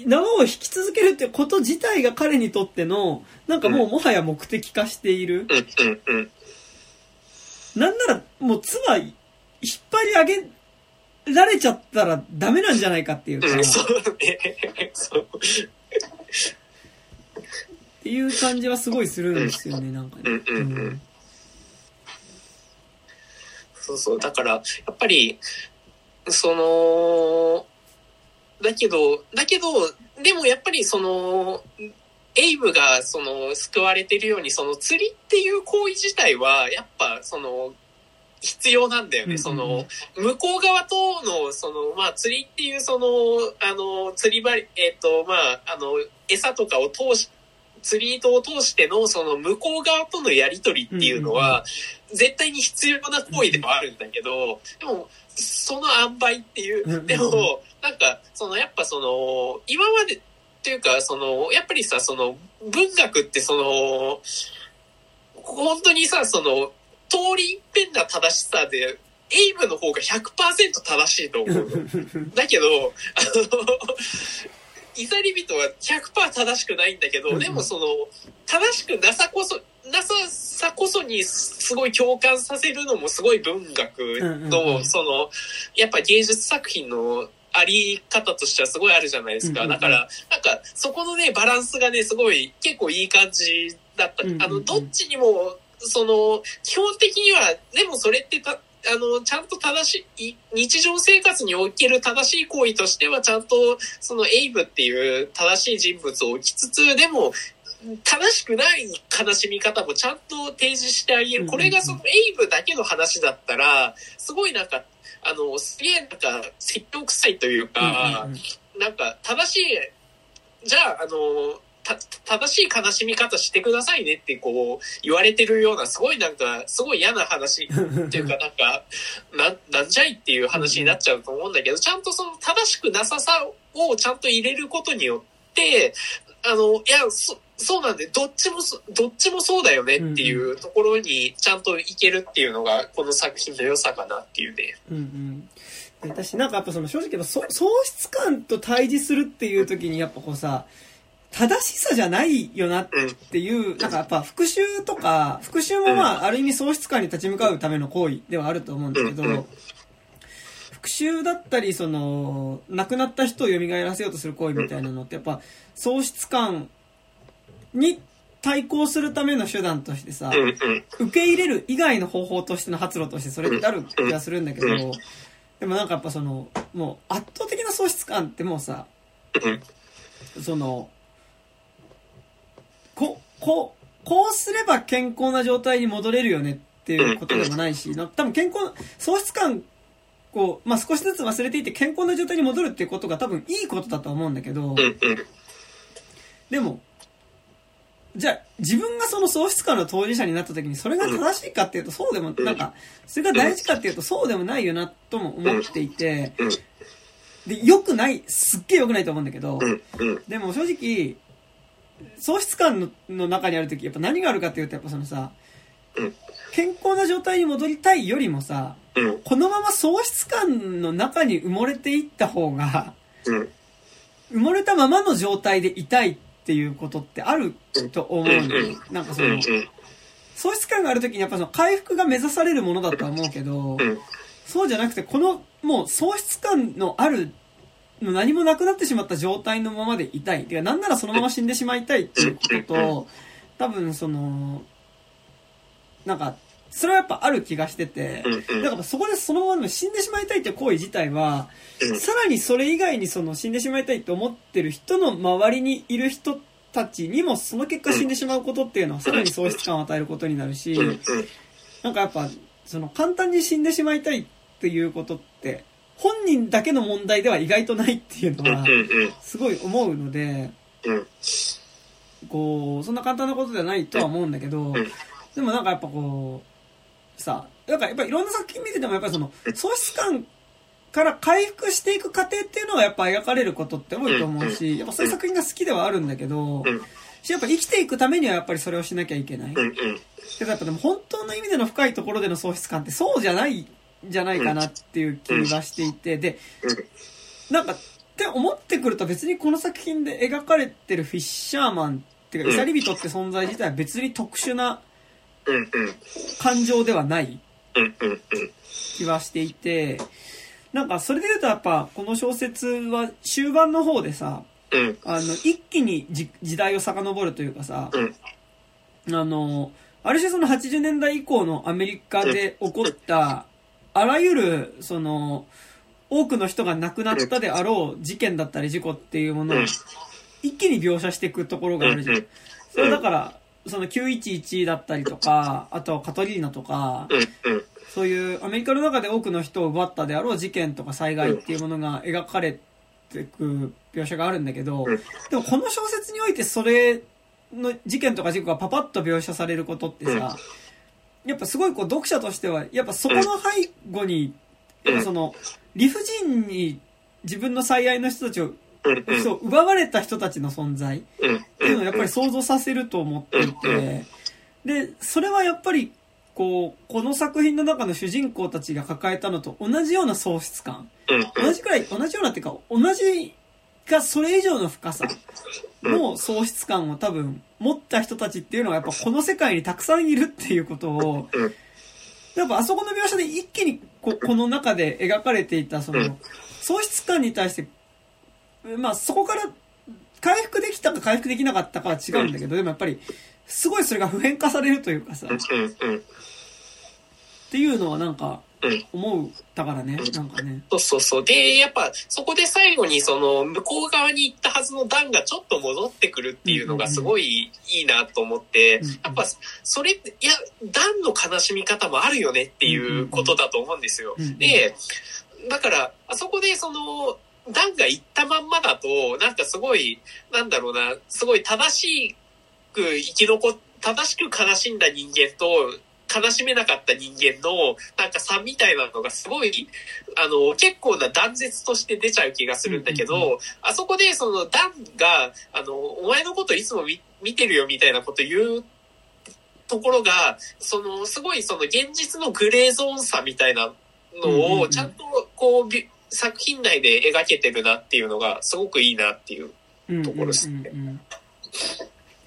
縄を引き続けるってこと自体が彼にとっての、なんかもうもはや目的化している。なんならもう妻、引っ張り上げられちゃったらダメなんじゃないかっていうか。うん、そうね。そう。っていう感じはすごいするんですよね、なんかね。うんうんうん。そうそう。だから、やっぱり、その、だけど、だけど、でもやっぱりその、エイブがその救われてるように、その釣りっていう行為自体は、やっぱその、必要なんだよね。その、向こう側との、その、まあ、釣りっていう、その、あの、釣り針、えっ、ー、と、まあ、あの、餌とかを通し、釣り糸を通しての、その、向こう側とのやりとりっていうのは、絶対に必要な行為ではあるんだけど、でも、その塩梅っていう、でも、なんか、その、やっぱその、今まで、っていうか、その、やっぱりさ、その、文学ってその、本当にさ、その、通り一遍な正しさで、エイブの方が100%正しいと思う だけど、あの、イザリビトは100%正しくないんだけど、でもその、正しくなさこそ、なささこそにすごい共感させるのもすごい文学の、その、やっぱ芸術作品のあり方としてはすごいあるじゃないですか。だから、なんか、そこのね、バランスがね、すごい、結構いい感じだった。あの、どっちにも、その、基本的には、でもそれってた、あの、ちゃんと正しい、日常生活における正しい行為としては、ちゃんと、そのエイブっていう正しい人物を置きつつ、でも、正しくない悲しみ方もちゃんと提示してあげる。これがそのエイブだけの話だったら、すごいなんか、あの、すげえなんか説教臭いというか、なんか正しい、じゃあ、あの、正しい悲しみ方してくださいねってこう言われてるようなすごいなんかすごい嫌な話っていうか なんかななんじゃいっていう話になっちゃうと思うんだけどちゃんとその正しくなささをちゃんと入れることによってあのいやそそうなんでどっちもどっちもそうだよねっていうところにちゃんといけるっていうのがこの作品の良さかなっていうね。うんうん私なんかやっぱその正直喪失感と対峙するっていう時にやっぱこうさ、正しさじゃないよなっていう、なんかやっぱ復讐とか、復讐もまあ、ある意味喪失感に立ち向かうための行為ではあると思うんだけど、復讐だったり、その、亡くなった人を蘇らせようとする行為みたいなのって、やっぱ、喪失感に対抗するための手段としてさ、受け入れる以外の方法としての発露としてそれってある気がするんだけど、でもなんかやっぱその、もう圧倒的な喪失感ってもうさ、その、こ、こ、こうすれば健康な状態に戻れるよねっていうことでもないし、多分健康、喪失感を、まあ、少しずつ忘れていて健康な状態に戻るっていうことが多分いいことだと思うんだけど、でも、じゃあ、自分がその喪失感の当事者になった時にそれが正しいかっていうとそうでも、なんか、それが大事かっていうとそうでもないよなとも思っていて、で、良くない、すっげえ良くないと思うんだけど、でも正直、喪失感の中にある時やっぱ何があるかっていうとやっぱそのさ、健康な状態に戻りたいよりもさ、このまま喪失感の中に埋もれていった方が、埋もれたままの状態でいたいっていうことってあると思うんだよ。なんかその、喪失感がある時にやっぱその回復が目指されるものだとは思うけど、そうじゃなくてこのもう喪失感のある何もなくなってしまった状態のままでいたい。てか、なんならそのまま死んでしまいたいっていうことと、多分その、なんか、それはやっぱある気がしてて、だからそこでそのまま死んでしまいたいって行為自体は、さらにそれ以外にその死んでしまいたいって思ってる人の周りにいる人たちにもその結果死んでしまうことっていうのはさらに喪失感を与えることになるし、なんかやっぱ、その簡単に死んでしまいたいっていうことって、本人だけの問題では意外とないっていうのは、すごい思うので、こう、そんな簡単なことではないとは思うんだけど、でもなんかやっぱこう、さ、なんかやっぱいろんな作品見ててもやっぱりその、喪失感から回復していく過程っていうのがやっぱ描かれることって多いと思うし、やっぱそういう作品が好きではあるんだけど、うんやっぱ生きていくためにはやっぱりそれをしなきゃいけない。うんうんけどやっぱでも本当の意味での深いところでの喪失感ってそうじゃないんじゃないかなっていう気がしていて、で、なんか、って思ってくると別にこの作品で描かれてるフィッシャーマンっていうか、うん。イサリビトって存在自体は別に特殊な感情ではない気はしていて、なんかそれで言うとやっぱこの小説は終盤の方でさ、うん。あの、一気にじ時代を遡るというかさ、うん。あの、ある種その80年代以降のアメリカで起こった、あらゆる、その、多くの人が亡くなったであろう事件だったり事故っていうものを一気に描写していくところがあるじゃん。それだから、その911だったりとか、あとカトリーナとか、そういうアメリカの中で多くの人を奪ったであろう事件とか災害っていうものが描かれていく描写があるんだけどうん、でもこの小説においてそれの事件とか事故がパパッと描写されることってさ、やっぱすごいこう読者としては、やっぱそこの背後に、その理不尽に自分の最愛の人たちを、そう奪われた人たちの存在うん。っていうのをやっぱり想像させると思っていて、で、それはやっぱり、こう、この作品の中の主人公たちが抱えたのと同じような喪失感。うん。同じくらい、同じようなっていうか、同じがそれ以上の深さの喪失感を多分持った人たちっていうのがやっぱこの世界にたくさんいるっていうことを、うん。やっぱあそこの描写で一気にここの中で描かれていたそのうん。喪失感に対して、まあそこから回復できたか回復できなかったかは違うんだけど、でもやっぱりすごいそれが普遍化されるというかさ、っていうのはなんかうん思うだからね、なんかね。そうそうそう。で、やっぱ、そこで最後に、その、向こう側に行ったはずのダンがちょっと戻ってくるっていうのがすごいいいなと思ってうんうん、やっぱ、それいや、ダンの悲しみ方もあるよねっていうことだと思うんですようんうん。で、だから、あそこでその、ダンが行ったまんまだと、なんかすごい、なんだろうな、すごい正しく生き残っ、正しく悲しんだ人間と、悲しめなかった人間の、なんか差みたいなのがすごい、あの、結構な断絶として出ちゃう気がするんだけど、うんうあそこでそのダンが、あの、お前のこといつも見見てるよみたいなこと言うところが、その、すごいその現実のグレーゾーンさみたいなのを、ちゃんとこう、び作品内で描けてるなっていうのが、すごくいいなっていう。うんところですね。うんうんうん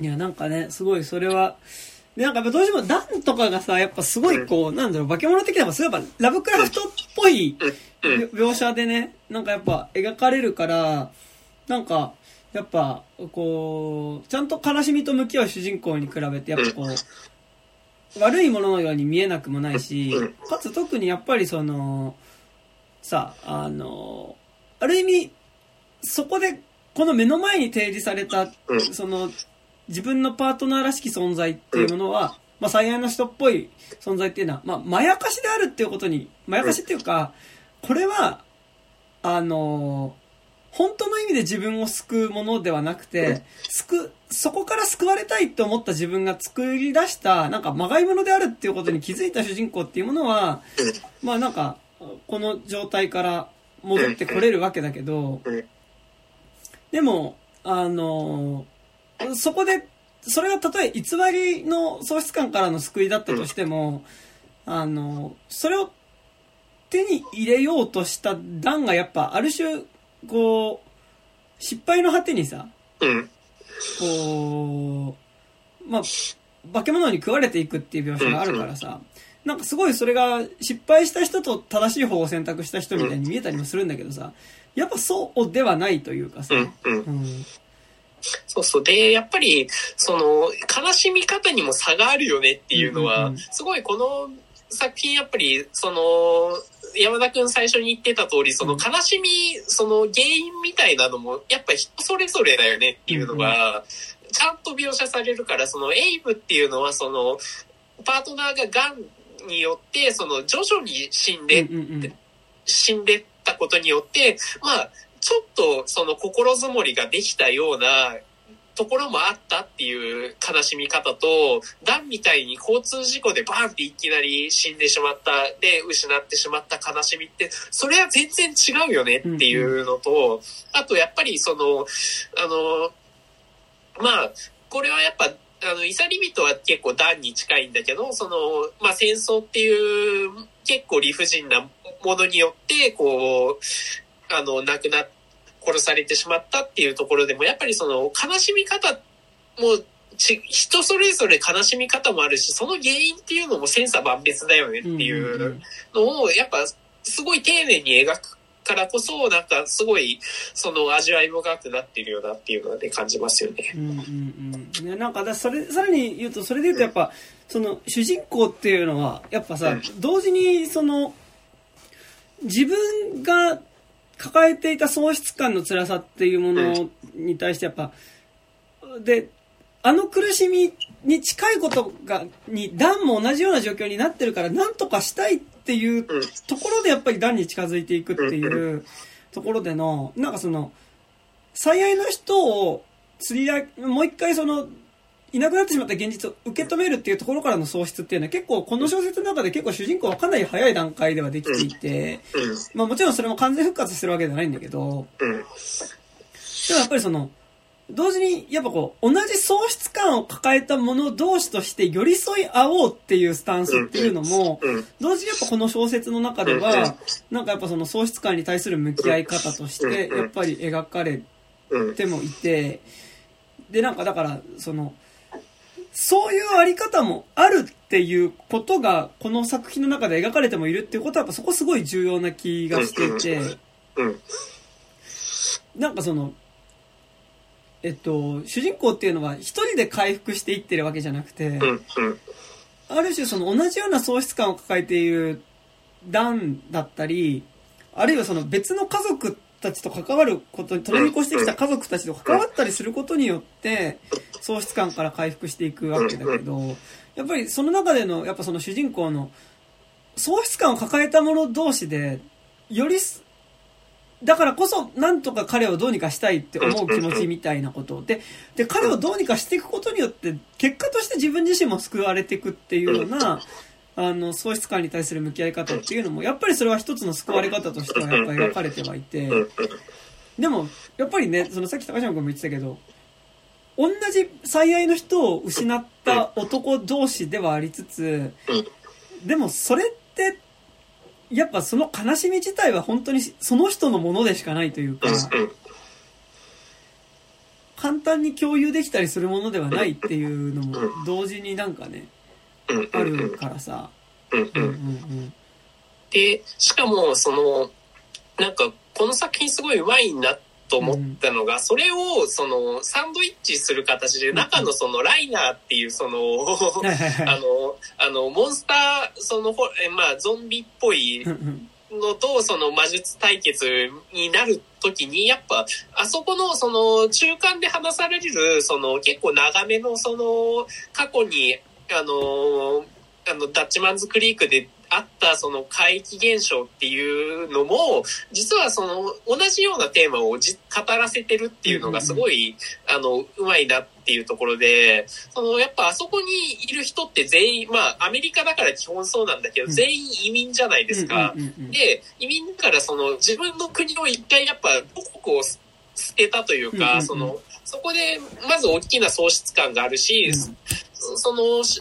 いや、なんかね、すごいそれは、でなんかやっぱどうしてもダンとかがさ、やっぱすごいこう、なんだろう、化け物的な、そういえばラブクラフトっぽい描写でね、なんかやっぱ描かれるから、なんか、やっぱ、こう、ちゃんと悲しみと向き合う主人公に比べて、やっぱこう、悪いもののように見えなくもないしうん、かつ特にやっぱりその、さ、あの、ある意味、そこで、この目の前に提示された、うん。その、自分のパートナーらしき存在っていうものは、まあ、最愛の人っぽい存在っていうのは、まあ、まやかしであるっていうことに、まやかしっていうか、これは、あの本当の意味で自分を救うものではなくて、救、そこから救われたいと思った自分が作り出した、なんか、まがいものであるっていうことに気づいた主人公っていうものは、まあなんか、この状態から戻ってこれるわけだけどうん、でも、あのそこで、それがたとえ偽りの喪失感からの救いだったとしても、あのそれを手に入れようとした段がやっぱある種、こう、失敗の果てにさ、うん。こう、まあ、化け物に食われていくっていう描写があるからさ、なんかすごいそれが失敗した人と正しい方を選択した人みたいに見えたりもするんだけどさ、やっぱそうではないというかさ、うん。そうそう。で、やっぱり、その、悲しみ方にも差があるよねっていうのは、すごいこの作品、やっぱり、その、山田くん最初に言ってた通り、その悲しみ、その原因みたいなのも、やっぱ人それぞれだよねっていうのが、ちゃんと描写されるから、そのエイブっていうのは、その、パートナーが癌によって、その、徐々に死んで、死んでったことによって、まあ、ちょっとその心づもりができたようなところもあったっていう悲しみ方と、ダンみたいに交通事故でバーンっていきなり死んでしまった、で、失ってしまった悲しみって、それは全然違うよねっていうのと、あとやっぱりその、あの、まあ、これはやっぱ、あの、イサリビトは結構ダンに近いんだけど、その、まあ戦争っていう結構理不尽なものによって、こう、あの、亡くな殺されてしまったっていうところでも、やっぱりその悲しみ方もち、人それぞれ悲しみ方もあるし、その原因っていうのも千差万別だよねっていうのを、やっぱすごい丁寧に描くからこそ、なんかすごい、その味わい深くなってるよなっていうので感じますよね。うんうんうん。なんかだ、それ、さらに言うと、それで言うとやっぱ、うんその、主人公っていうのは、やっぱさ、うん同時に、その、自分が抱えていた喪失感の辛さっていうものに対してやっぱ、で、あの苦しみに近いことが、に、ダンも同じような状況になってるから、なんとかしたいっていううん。ところでやっぱりダンに近づいていくっていうところでの、なんかその、最愛の人を釣り上げ、もう一回その、いなくなってしまった現実を受け止めるっていうところからの喪失っていうのは結構この小説の中で結構主人公はかなり早い段階ではできていて、うん。まあもちろんそれも完全復活してるわけじゃないんだけど、うん。でもやっぱりその、同時にやっぱこう、同じ喪失感を抱えた者同士として寄り添い合おうっていうスタンスっていうのも、うん。同時にやっぱこの小説の中では、なんかやっぱその喪失感に対する向き合い方として、やっぱり描かれうん。てもいて、で、なんかだから、その、そういうあり方もあるっていうことが、この作品の中で描かれてもいるっていうことは、やっぱそこすごい重要な気がしていて、うん。なんかその、えっと、主人公っていうのは一人で回復していってるわけじゃなくて。ある種その同じような喪失感を抱えているダンだったり、あるいはその別の家族たちと関わることに、取り越してきた家族たちと関わったりすることによって、喪失感から回復していくわけだけど、やっぱりその中での、やっぱその主人公の喪失感を抱えた者同士で、より、だからこそ、なんとか彼をどうにかしたいって思う気持ちみたいなこと。で、で、彼をどうにかしていくことによって、結果として自分自身も救われていくっていうような、あの、喪失感に対する向き合い方っていうのも、やっぱりそれは一つの救われ方としてはやっぱ描かれてはいて、でも、やっぱりね、そのさっき高島君も言ってたけど、同じ最愛の人を失った男同士ではありつつ、でもそれって、やっぱその悲しみ自体は本当にその人のものでしかないというか、うん。簡単に共有できたりするものではないっていうのも同時になんかね、うん。あるからさ。で、しかも、その、なんか、この作品すごいうまいなと思ったのが、それを、その、サンドイッチする形で、中のその、ライナーっていう、その。あの、あの、モンスター、その、ほえまあ、ゾンビっぽいのと、その魔術対決になるときに、やっぱ、あそこの、その、中間で話される、その、結構長めの、その、過去に、あの、あの、ダッチマンズクリークであった、その、怪奇現象っていうのも、実はその、同じようなテーマをじ語らせてるっていうのがすごい、あの、うまいなっていうところで、その、やっぱあそこにいる人って全員、まあ、アメリカだから基本そうなんだけど、うん。全員移民じゃないですか。で、移民からその自分の国を一回やっぱ母国を捨てたというか、その、そこでまず大きな喪失感があるし、うん。そその、し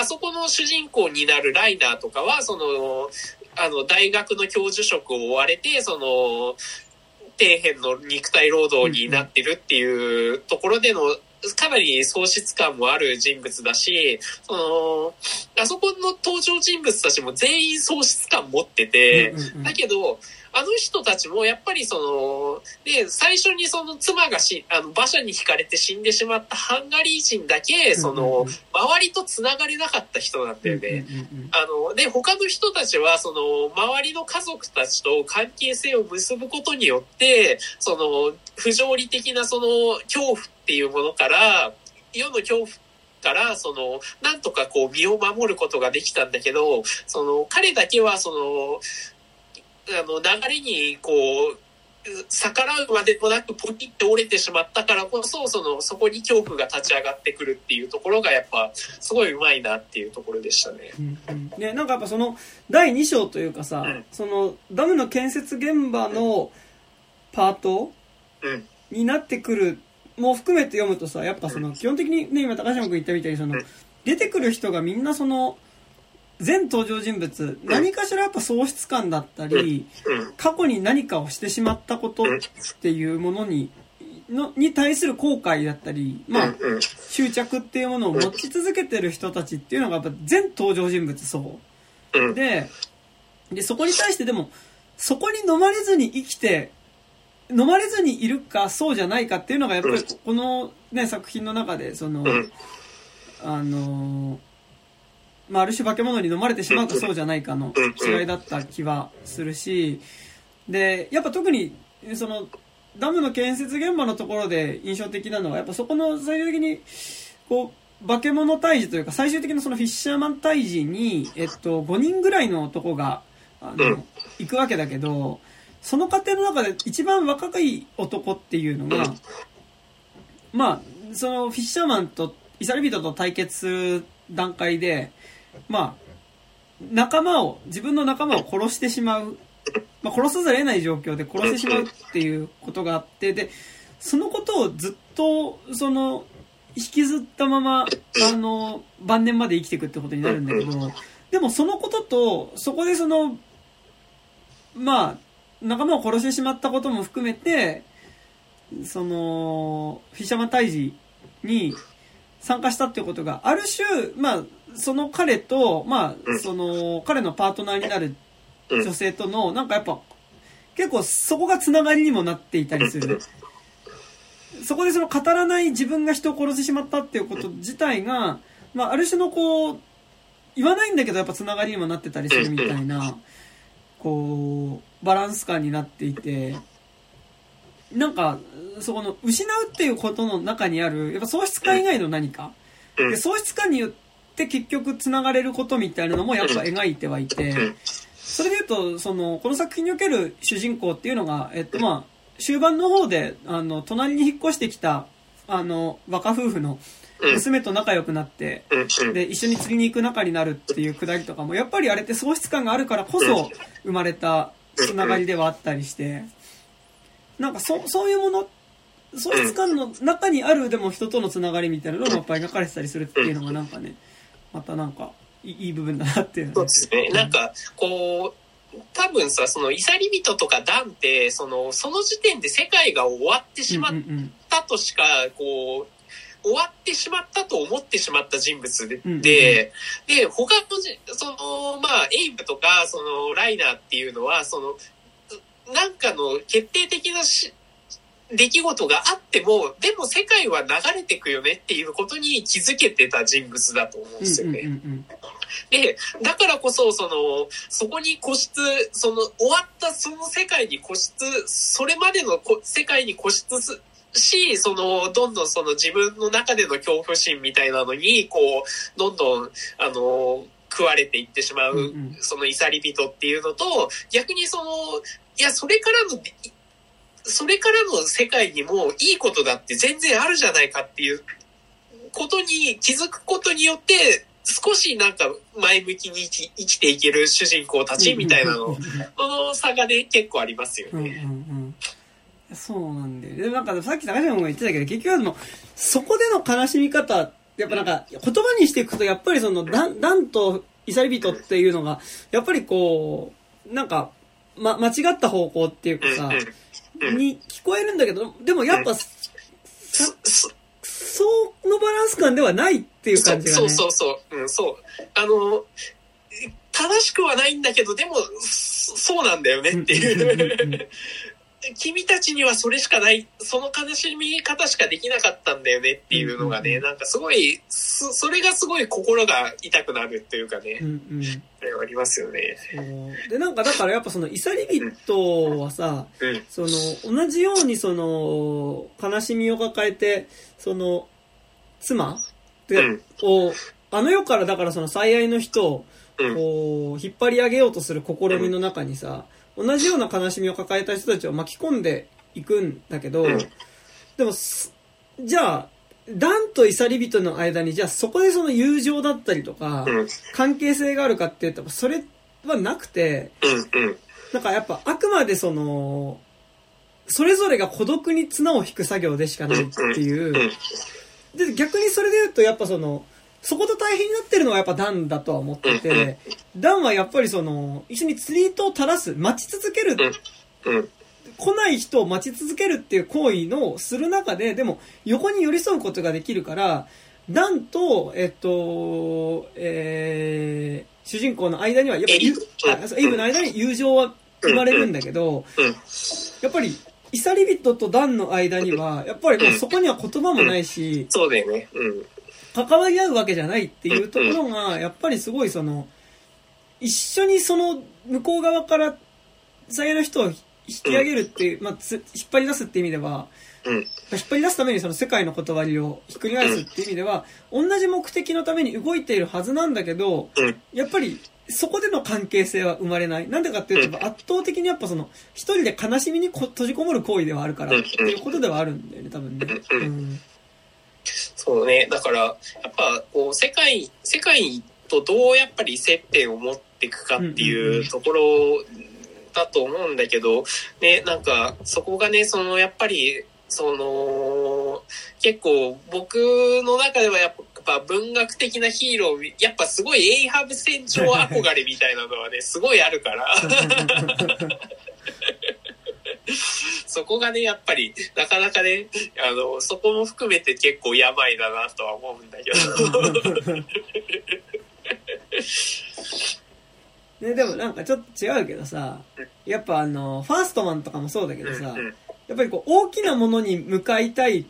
あそこの主人公になるライナーとかは、その、あの、大学の教授職を追われて、その、底辺の肉体労働になってるっていうところでの、かなり喪失感もある人物だし、その、あそこの登場人物たちも全員喪失感持ってて、だけど、あの人たちもやっぱりその、で、最初にその妻がし、あの、馬車に引かれて死んでしまったハンガリー人だけ、その、周りと繋がれなかった人なんだよね。あの、で、他の人たちは、その、周りの家族たちと関係性を結ぶことによって、その、不条理的なその、恐怖っていうものから、世の恐怖から、その、なんとかこう、身を守ることができたんだけど、その、彼だけは、その、あの、流れに、こう、逆らうまでもなくポキッと折れてしまったからこそ、その、そこに恐怖が立ち上がってくるっていうところがやっぱ、すごい上手いなっていうところでしたね。うんうん。ね、なんかやっぱその第2章というかさ、うん。そのダムの建設現場のパートうん。になってくるも含めて読むとさやっぱその基本的にね今高島君言ったみたいにそのうん。出てくる人がみんなその全登場人物何かしらやっぱ喪失感だったりうん。過去に何かをしてしまったことっていうものにのに対する後悔だったりまあうん。執着っていうものを持ち続けてる人たちっていうのがやっぱ全登場人物そううん。で、で、そこに対してでも、そこに飲まれずに生きて、飲まれずにいるか、そうじゃないかっていうのが、やっぱり、このね、作品の中で、その、うん。あのーまあ、ある種化け物に飲まれてしまうか、そうじゃないかの違いだった気はするし、で、やっぱ特に、その、ダムの建設現場のところで印象的なのは、やっぱそこの最終的に、こう、化け物退治というか、最終的なそのフィッシャーマン退治に、えっと、5人ぐらいの男が、あの、うん。行くわけだけど、その過程の中で一番若い男っていうのが、まあ、そのフィッシャーマンとイサリビトと対決する段階で、まあ、仲間を、自分の仲間を殺してしまう。まあ、殺さざるを得ない状況で殺してしまうっていうことがあって、で、そのことをずっと、その、引きずったまま、あの、晩年まで生きていくってことになるんだけど、でもそのことと、そこでその、まあ、仲間を殺してしまったことも含めて、その、フィッシャーマン退治に参加したっていうことが、ある種、まあ、その彼と、まあ、その、彼のパートナーになる女性との、なんかやっぱ、結構そこがつながりにもなっていたりする。そこでその語らない自分が人を殺してしまったっていうこと自体が、まあ、ある種のこう、言わないんだけどやっぱつながりにもなってたりするみたいな、こう、バランス感になっていて、なんか、そこの、失うっていうことの中にある、やっぱ喪失感以外の何か。うん。で、喪失感によって結局つながれることみたいなのもやっぱ描いてはいて、それで言うと、その、この作品における主人公っていうのが、えっとまあ、終盤の方で、あの、隣に引っ越してきた、あの、若夫婦のうん。娘と仲良くなって、うん。で、一緒に釣りに行く仲になるっていうくだりとかも、やっぱりあれって喪失感があるからこそ生まれたつながりではあったりして、なんかそ、そういうもの、喪失感の中にあるでも人とのつながりみたいなのもやっぱり描かれてたりするっていうのがなんかね、またなんか、いい部分だなっていうのそうですね。なんか、こう、多分さ、その、イサリビトとかダンって、その、その時点で世界が終わってしまっうんうんうん。たとしか、こう、終わってしまったと思ってしまった人物で、うんうんうん。で、で、他のじ、その、まあ、エイブとか、その、ライナーっていうのは、その、なんかの決定的なし出来事があっても、でも世界は流れてくよねっていうことに気づけてた人物だと思うんですよね。うんうんうんで、だからこそ、その、そこに固執、その、終わったその世界に固執、それまでのこ世界に固執すし、その、どんどんその自分の中での恐怖心みたいなのに、こう、どんどん、あの、食われていってしまう、そのイサリ人っていうのと、逆にその、いや、それからの、それからの世界にもいいことだって全然あるじゃないかっていうことに気づくことによって、少しなんか前向きに生きていける主人公たちみたいなの、その差がね、結構ありますようんうんね。うんそうなんで。で、なんかさっき高島君が言ってたけど、結局あの、そこでの悲しみ方、やっぱなんか、言葉にしていくと、やっぱりその、ダンダンとイサリビトっていうのが、やっぱりこう、なんか、ま、間違った方向っていうかさ、うんに聞こえるんだけど、でもやっぱ、さそのバランス感ではないっていう感じがね。そうそうそう、うん、そう。あの、正しくはないんだけど、でも、そそうなんだよねっていう。君たちにはそれしかない、その悲しみ方しかできなかったんだよねっていうのがね、うんうんうんなんかすごい、そそれがすごい心が痛くなるっていうかねう、んうん。ありますよね。で、なんかだからやっぱそのイサリビトはさ、うん。その、同じようにその、悲しみを抱えて、その、妻？でうんを、あの世からだからその最愛の人を、うん。こう、引っ張り上げようとする試みの中にさ、同じような悲しみを抱えた人たちを巻き込んでいくんだけど、うんでも、すじゃあ、ダンとイサリビトの間に、じゃあそこでその友情だったりとか、うん。関係性があるかって言ったら、それはなくて。なんかやっぱあくまでその、それぞれが孤独に綱を引く作業でしかないっていう。うん。で、逆にそれで言うと、やっぱその、そこと大変になってるのはやっぱダンだとは思ってて、ダンはやっぱりその、一緒に釣り糸を垂らす、待ち続ける、うん。来ない人を待ち続けるっていう行為のする中で、でも横に寄り添うことができるから、ダンと、えっと、えー、主人公の間には、やっぱり、エイブの間に友情は生まれるんだけど、うん。やっぱり、イサリビットとダンの間には、やっぱりそこには言葉もないし、そうだよね。うん。関わり合うわけじゃないっていうところが、やっぱりすごいその、一緒にその向こう側から最愛の人を引き上げるっていう、まあ、つ引っ張り出すって意味では、うん。引っ張り出すためにその世界の断りをひっくり返すっていう意味では、同じ目的のために動いているはずなんだけど、うん。やっぱりそこでの関係性は生まれない。なんでかっていうと、圧倒的にやっぱその、一人で悲しみにこ閉じこもる行為ではあるから、っていうことではあるんだよね、多分ね。うん。そうね。だから、やっぱ、こう、世界、世界とどうやっぱり接点を持っていくかっていうところだと思うんだけど、ね、なんか、そこがね、その、やっぱり、その、結構僕の中ではやっぱ文学的なヒーロー、やっぱすごいエイハブ船長憧れみたいなのはね、すごいあるから、そこがね、やっぱり、なかなかね、あの、そこも含めて結構やばいだなとは思うんだけど。ね、でもなんかちょっと違うけどさ、やっぱあの、ファーストマンとかもそうだけどさ、やっぱりこう、大きなものに向かいたいっ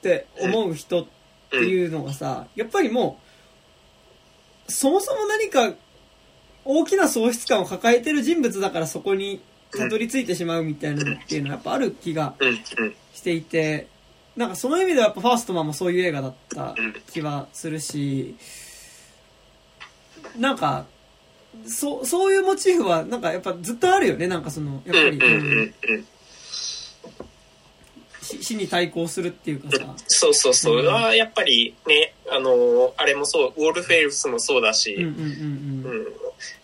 て思う人っていうのがさ、やっぱりもう、そもそも何か大きな喪失感を抱えてる人物だからそこにたどり着いてしまうみたいなのっていうのはやっぱある気がしていて、なんかその意味ではやっぱファーストマンもそういう映画だった気はするし、なんか、そう、そういうモチーフはなんかやっぱずっとあるよね、なんかその、やっぱり、うんうんうんうんうん死死に対抗するっていうかさ、そうそうそう。うん。はやっぱりね、あの、あれもそう、ウォルフェルスもそうだし、うんうんうんうん。うん。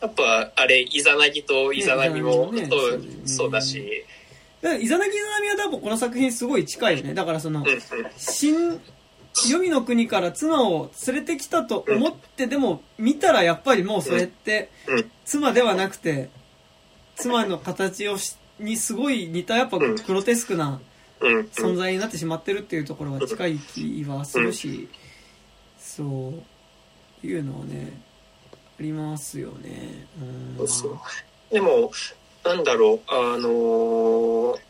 やっぱ、あれ、イザナギとイザナギもねそうね。そうだし、だから、イザナギイザナミは多分この作品すごい近いよね。だからそのうん、うん。新、黄泉の国から妻を連れてきたと思ってでも、見たらやっぱりもうそれってうん、妻ではなくて、妻の形をしにすごい似たやっぱグロテスクな存在になってしまってるっていうところが近い気はするし、そう、いうのはね、ありますよね。うん。でも、なんだろう、あのー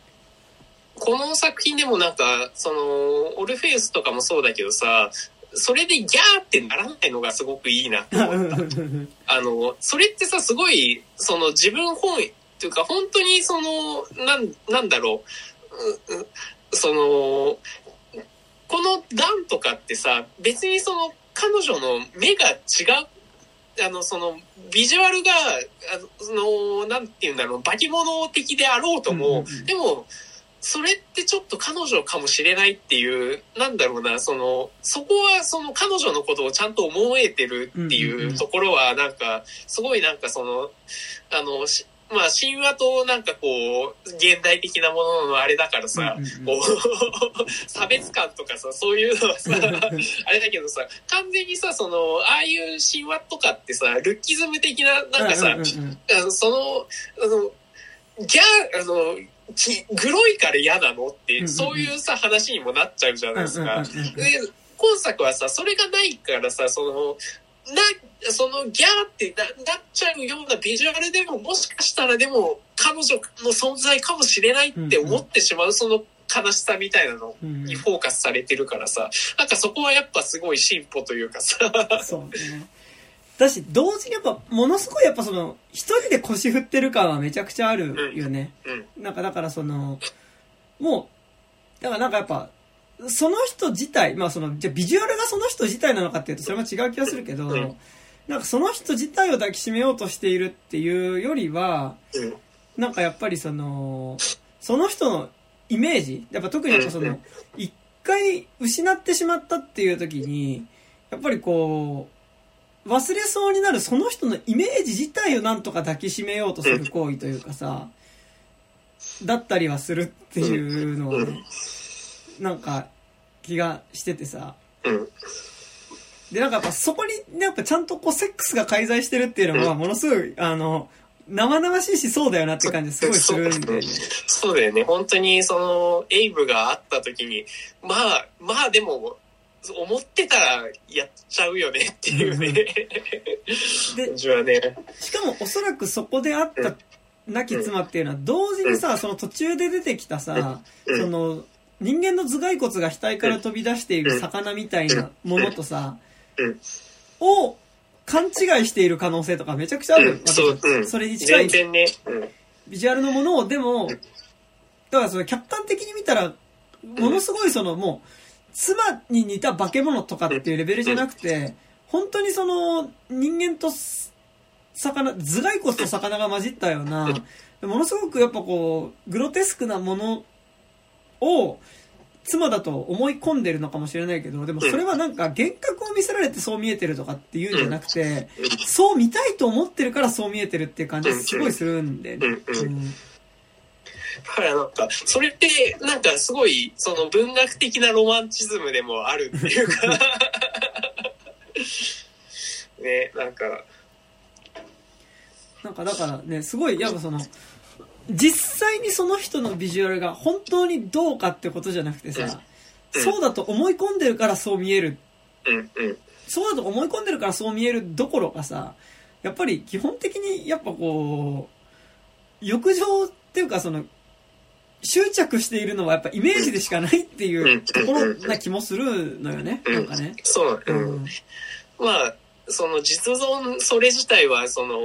この作品でもなんか、その、オルフェウスとかもそうだけどさ、それでギャーってならないのがすごくいいなって思った。あの、それってさ、すごい、その自分本位っていうか、本当にその、なん、なんだろうその、このダンとかってさ、別にその、彼女の目が違う、あの、その、ビジュアルが、あの、その、なんて言うんだろう、化け物的であろうとも、でも、それってちょっと彼女かもしれないっていう、なんだろうな、その、そこはその彼女のことをちゃんと思えてるっていうところは、なんか、すごいなんかその、あの、しまあ神話となんかこう、現代的なもののあれだからさ、うんうんうん。こう、差別感とかさ、そういうのはさ、あれだけどさ、完全にさ、その、ああいう神話とかってさ、ルッキズム的な、なんかさ、うんうんうんあの、その、あの、ギャー、あの、きグロいから嫌なのって、そういうさ、話にもなっちゃうじゃないですか。うんうんうんうん。で、今作はさ、それがないからさ、その、な、そのギャーってななっちゃうようなビジュアルでも、もしかしたらでも、彼女の存在かもしれないって思ってしまう、その悲しさみたいなのうんにフォーカスされてるからさ、なんかそこはやっぱすごい進歩というかさ、そうね。だし、同時にやっぱ、ものすごいやっぱその、一人で腰振ってる感はめちゃくちゃあるよね。うん、なんかだからその、もう、だからなんかやっぱ、その人自体、まあその、じゃあビジュアルがその人自体なのかっていうとそれも違う気がするけど、うん。なんかその人自体を抱きしめようとしているっていうよりは、うん。なんかやっぱりその、その人のイメージ、やっぱ特にその、一回失ってしまったっていう時に、やっぱりこう、忘れそうになるその人のイメージ自体をなんとか抱きしめようとする行為というかさ、だったりはするっていうのをね、なんか気がしててさ、うん。で、なんかやっぱそこに、やっぱちゃんとこうセックスが介在してるっていうのは、ものすごい、あの、生々しいしそうだよなって感じすごいするんだよね。そうだよね。本当に、その、エイブがあった時に、まあ、まあでも、思ってたらやっちゃうよねっていうね。で感じはね。しかもおそらくそこであった亡き妻っていうのは、同時にさ、その途中で出てきたさ、うんその、人間の頭蓋骨が額から飛び出している魚みたいなものとさうん、を勘違いしている可能性とかめちゃくちゃあるわけそれに近い。ビジュアルのものを、でも、だからその客観的に見たら、ものすごいそのもう、妻に似た化け物とかっていうレベルじゃなくて、本当にその人間とす魚、頭蓋骨と魚が混じったような、ものすごくやっぱこう、グロテスクなものを、妻だと思い込んでるのかもしれないけど、でもそれはなんか幻覚を見せられてそう見えてるとかっていうんじゃなくて、そう見たいと思ってるからそう見えてるっていう感じすごいするんで、ね。うん。だからなんか、それって、なんかすごい、その文学的なロマンチズムでもあるっていうか、ね、なんか、なんかだからね、すごい、やっぱその、実際にその人のビジュアルが本当にどうかってことじゃなくてさ、うんそうだと思い込んでるからそう見える。そうだと思い込んでるからそう見えるどころかさ、やっぱり基本的にやっぱこう、欲情っていうかその、執着しているのはやっぱイメージでしかないっていうところな気もするのよね。なんかね。そう、ううん。ん。まあ、その実存、それ自体は、その、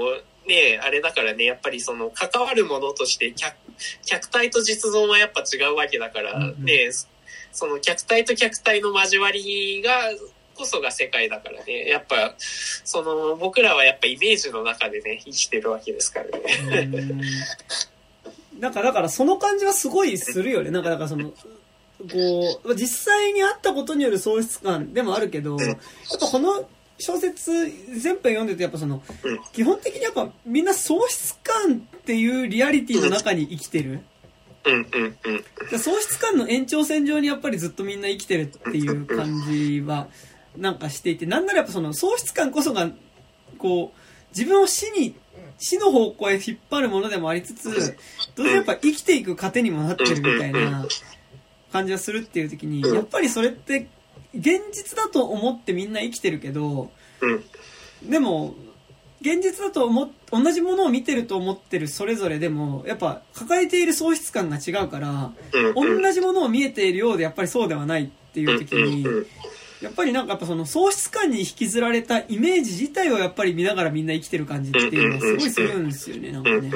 ね、あれだからね、やっぱりその、関わるものとして客、客体と実存はやっぱ違うわけだから、うんうんね、その客体と客体の交わりが、こそが世界だからね。やっぱ、その、僕らはやっぱイメージの中でね、生きてるわけですからね。うんなんか、だからその感じはすごいするよね。なんか、だからその、こう、実際にあったことによる喪失感でもあるけど、やっぱこの小説全編読んでてやっぱそのうん、基本的にやっぱみんな喪失感っていうリアリティの中に生きてる。うんうんうん。で喪失感の延長線上にやっぱりずっとみんな生きてるっていう感じはなんかしていて、なんならやっぱその喪失感こそが、こう、自分を死に、死の方向へ引っ張るものでもありつつ、どうせやっぱ生きていく糧にもなってるみたいな感じがするっていう時に、やっぱりそれって現実だと思ってみんな生きてるけど、うんでも、現実だと思っ、同じものを見てると思ってるそれぞれでも、やっぱ抱えている喪失感が違うから、うんうん。同じものを見えているようでやっぱりそうではないっていう時にうんうんうん、やっぱりなんかやっぱその喪失感に引きずられたイメージ自体をやっぱり見ながらみんな生きてる感じっていうのはすごいするんですよね、なんかね。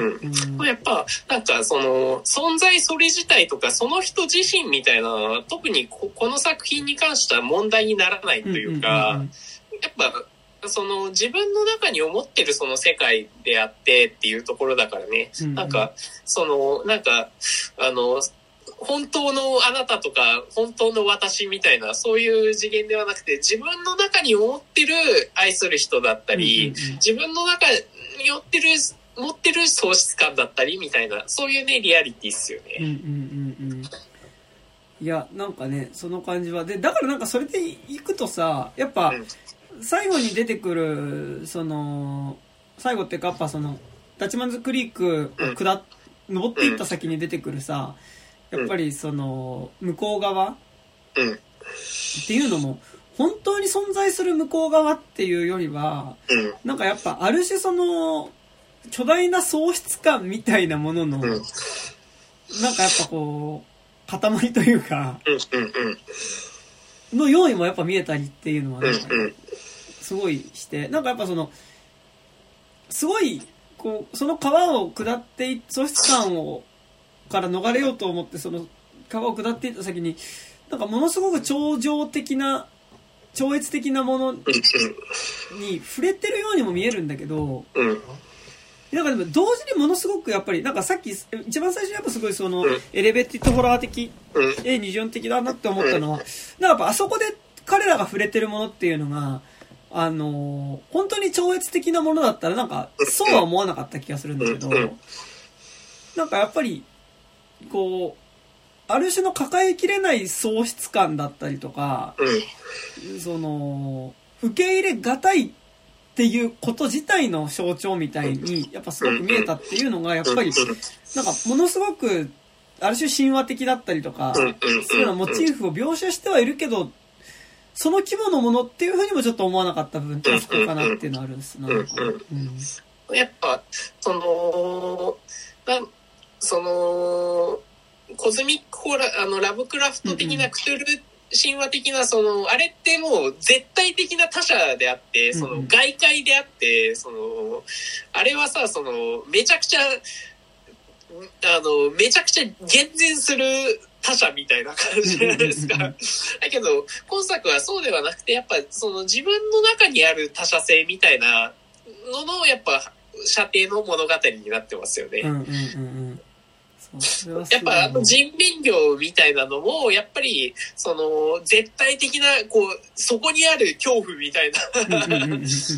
やっぱ、なんかその、存在それ自体とか、その人自身みたいなのは、特にここの作品に関しては問題にならないというか、やっぱ、その自分の中に思ってるその世界であってっていうところだからね、うんうん。なんか、その、なんか、あの、本当のあなたとか、本当の私みたいな、そういう次元ではなくて、自分の中に思ってる愛する人だったり、自分の中に持ってる、持ってる喪失感だったりみたいな、そういうね、リアリティっすよね。うんうんうんうんいや、なんかね、その感じは。で、だからなんかそれでいくとさ、やっぱうん、最後に出てくる、その、最後っていうか、やっぱその、ダチマンズクリークを下っ、登っていった先に出てくるさ、やっぱりその、向こう側うん。っていうのも、本当に存在する向こう側っていうよりは、うん。なんかやっぱある種その、巨大な喪失感みたいなものの。なんかやっぱこう、塊というか。の用意もやっぱ見えたりっていうのは。すごいして、なんかやっぱその、すごい、こう、その川を下ってい、喪失感を、から逃れようと思って、その川を下っていった先に、なんかものすごく超常的な超越的なものに触れてるようにも見えるんだけど、なんかでも同時にものすごくやっぱり、なんかさっき、一番最初にやっぱすごいその、エレベティッドホラー的、うんえ二次元的だなって思ったのは、なんかやっぱあそこで彼らが触れてるものっていうのが、あのー本当に超越的なものだったらなんか、そうは思わなかった気がするんだけど、なんかやっぱり、こう、ある種の抱えきれない喪失感だったりとか、うん。その、受け入れがたいっていうこと自体の象徴みたいに、やっぱすごく見えたっていうのが、やっぱり、なんかものすごく、ある種神話的だったりとか、そういうようなモチーフを描写してはいるけど、その規模のものっていうふうにもちょっと思わなかった部分ってそこかなっていうのはあるんですな。なん。かうん。やっぱ、その、その、コズミックホラー、あの、ラブクラフト的なクトゥル神話的な、その、あれってもう絶対的な他者であって、その、外界であって、その、あれはさ、その、めちゃくちゃ、あの、めちゃくちゃ厳然する他者みたいな感じじゃないですか。だけど、今作はそうではなくて、やっぱその自分の中にある他者性みたいなのの、やっぱ、射程の物語になってますよね。うんうんうんうん。やっぱあの人面魚みたいなのも、やっぱり、その、絶対的な、こう、そこにある恐怖みたいな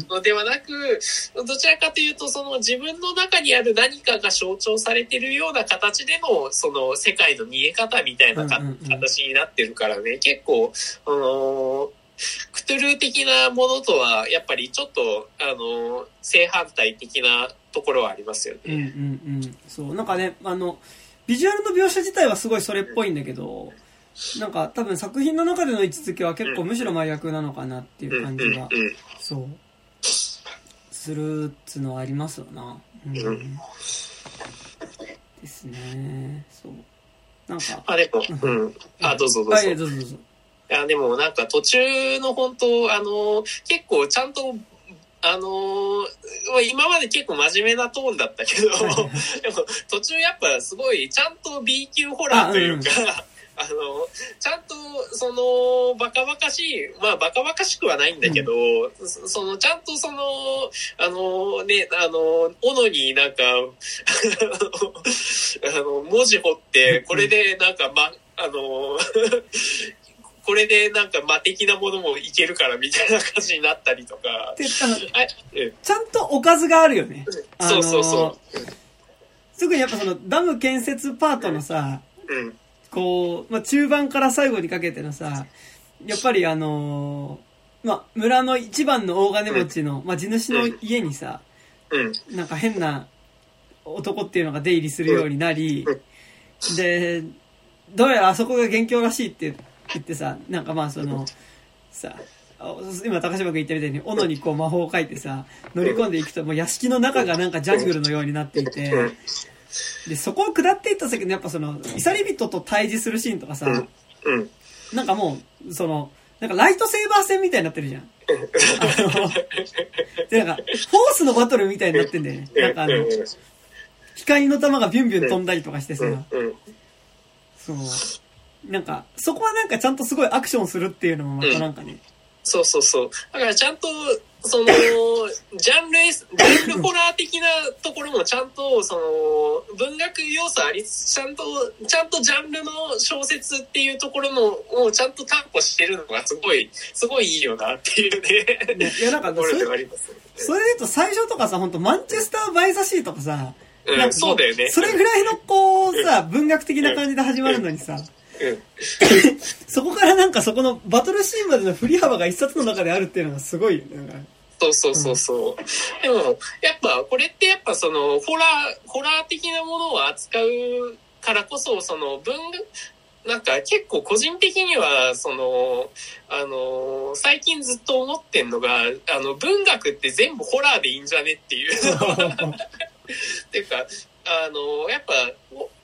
のではなく、どちらかというと、その自分の中にある何かが象徴されてるような形での、その世界の見え方みたいな形になってるからね、結構、あのークトゥルー的なものとは、やっぱりちょっと、あのー正反対的なところはありますようんうんね。うん。そう、なんかね、あの、ビジュアルの描写自体はすごいそれっぽいんだけど、なんか多分作品の中での位置づけは結構むしろ真逆なのかなっていう感じが、うんそう、するっつのはありますよな。うん。うんですね。そう。なんか、あ、でも、うん。あ、どうぞどうぞ。あいやどうぞどうぞ。いや、でもなんか途中の本当、あの、結構ちゃんと、あの、まあ今まで結構真面目なトーンだったけど、でも途中やっぱすごいちゃんと B 級ホラーというか、あの、ちゃんと、その、バカバカしい、まあ、バカバカしくはないんだけど、そその、ちゃんとその、あの、ね、あの、斧になんか、あの、文字彫って、これでなんか、ま、あの、これでなんか魔的なものもいけるからみたいな感じになったりとか。で、あの、ちゃんとおかずがあるよね。あのそうそうそう。特にやっぱそのダム建設パートのさ、うん。こう、まあ、中盤から最後にかけてのさ、やっぱりあのーまあ、村の一番の大金持ちの、まあ、地主の家にさ、うん。なんか変な男っていうのが出入りするようになり、で、どうやらあそこが元凶らしいって言ってさ、なんかまあその、さ、あ今高島君言ったみたいに、斧にこう魔法を書いてさ、乗り込んでいくと、もう屋敷の中がなんかジャングルのようになっていて、うん。で、そこを下っていった先のやっぱその、イサリ人と対峙するシーンとかさ。なんかもう、その、なんかライトセーバー戦みたいになってるじゃん。あので、なんか、フォースのバトルみたいになってんだよね。なんかあの、光の玉がビュンビュン飛んだりとかしてさ。そう。なんか、そこはなんかちゃんとすごいアクションするっていうのもまたなんかね、そうそうそう。だからちゃんと、その、ジャンルジャンルホラー的なところもちゃんと、その、文学要素ありつつ、ちゃんと、ちゃんとジャンルの小説っていうところの、をちゃんと担保してるのがすごい、すごいいいよなっていうね。ねいやなんかそれ。それで言うと最初とかさ、本当マンチェスター・バイ・ザ・シーとかさ、うんなんかこそうだよねそれぐらいのこうさ、文学的な感じで始まるのにさ、うん。そこからなんかそこのバトルシーンまでの振り幅が一冊の中であるっていうのがすごい。なんかそうそうそうそう。でも、やっぱ、これってやっぱその、ホラー、ホラー的なものを扱うからこそ、その、文、なんか結構個人的には、その、あの、最近ずっと思ってんのが、あの、文学って全部ホラーでいいんじゃねっていう。っ ていうか、あの、やっぱ、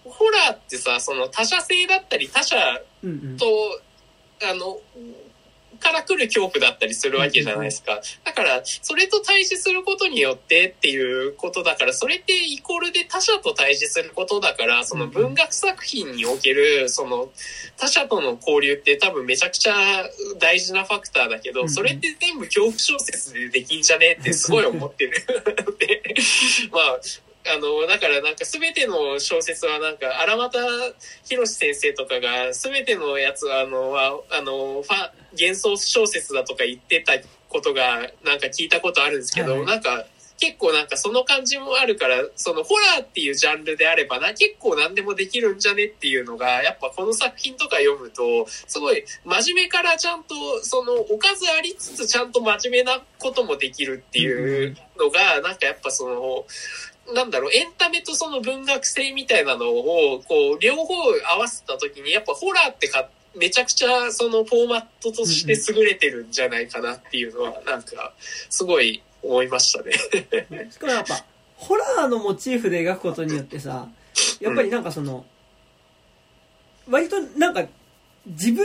ホホラーってさ、その他者性だったり他者うんうん。と、あの、から来る恐怖だったりするわけじゃないですか。だから、それと対峙することによってっていうことだから、それってイコールで他者と対峙することだから、その文学作品における、その他者との交流って多分めちゃくちゃ大事なファクターだけど、うんそれって全部恐怖小説でできんじゃねえってすごい思ってる。で、まあ、あの、だからなんか全ての小説はなんか、荒俣博先生とかが全てのやつはあの、はあの、ファ、幻想小説だとか言ってたことがなんか聞いたことあるんですけど、はいなんか、結構なんかその感じもあるから、そのホラーっていうジャンルであればな、結構何でもできるんじゃねっていうのが、やっぱこの作品とか読むと、すごい真面目からちゃんと、そのおかずありつつちゃんと真面目なこともできるっていうのが、なんかやっぱその、なんだろう、エンタメとその文学性みたいなのを、こう、両方合わせた時に、やっぱホラーってか、めちゃくちゃそのフォーマットとして優れてるんじゃないかなっていうのは、なんか、すごい思いましたね。しかもやっぱ、ホラーのモチーフで描くことによってさ、やっぱりなんかその、割となんか、自分、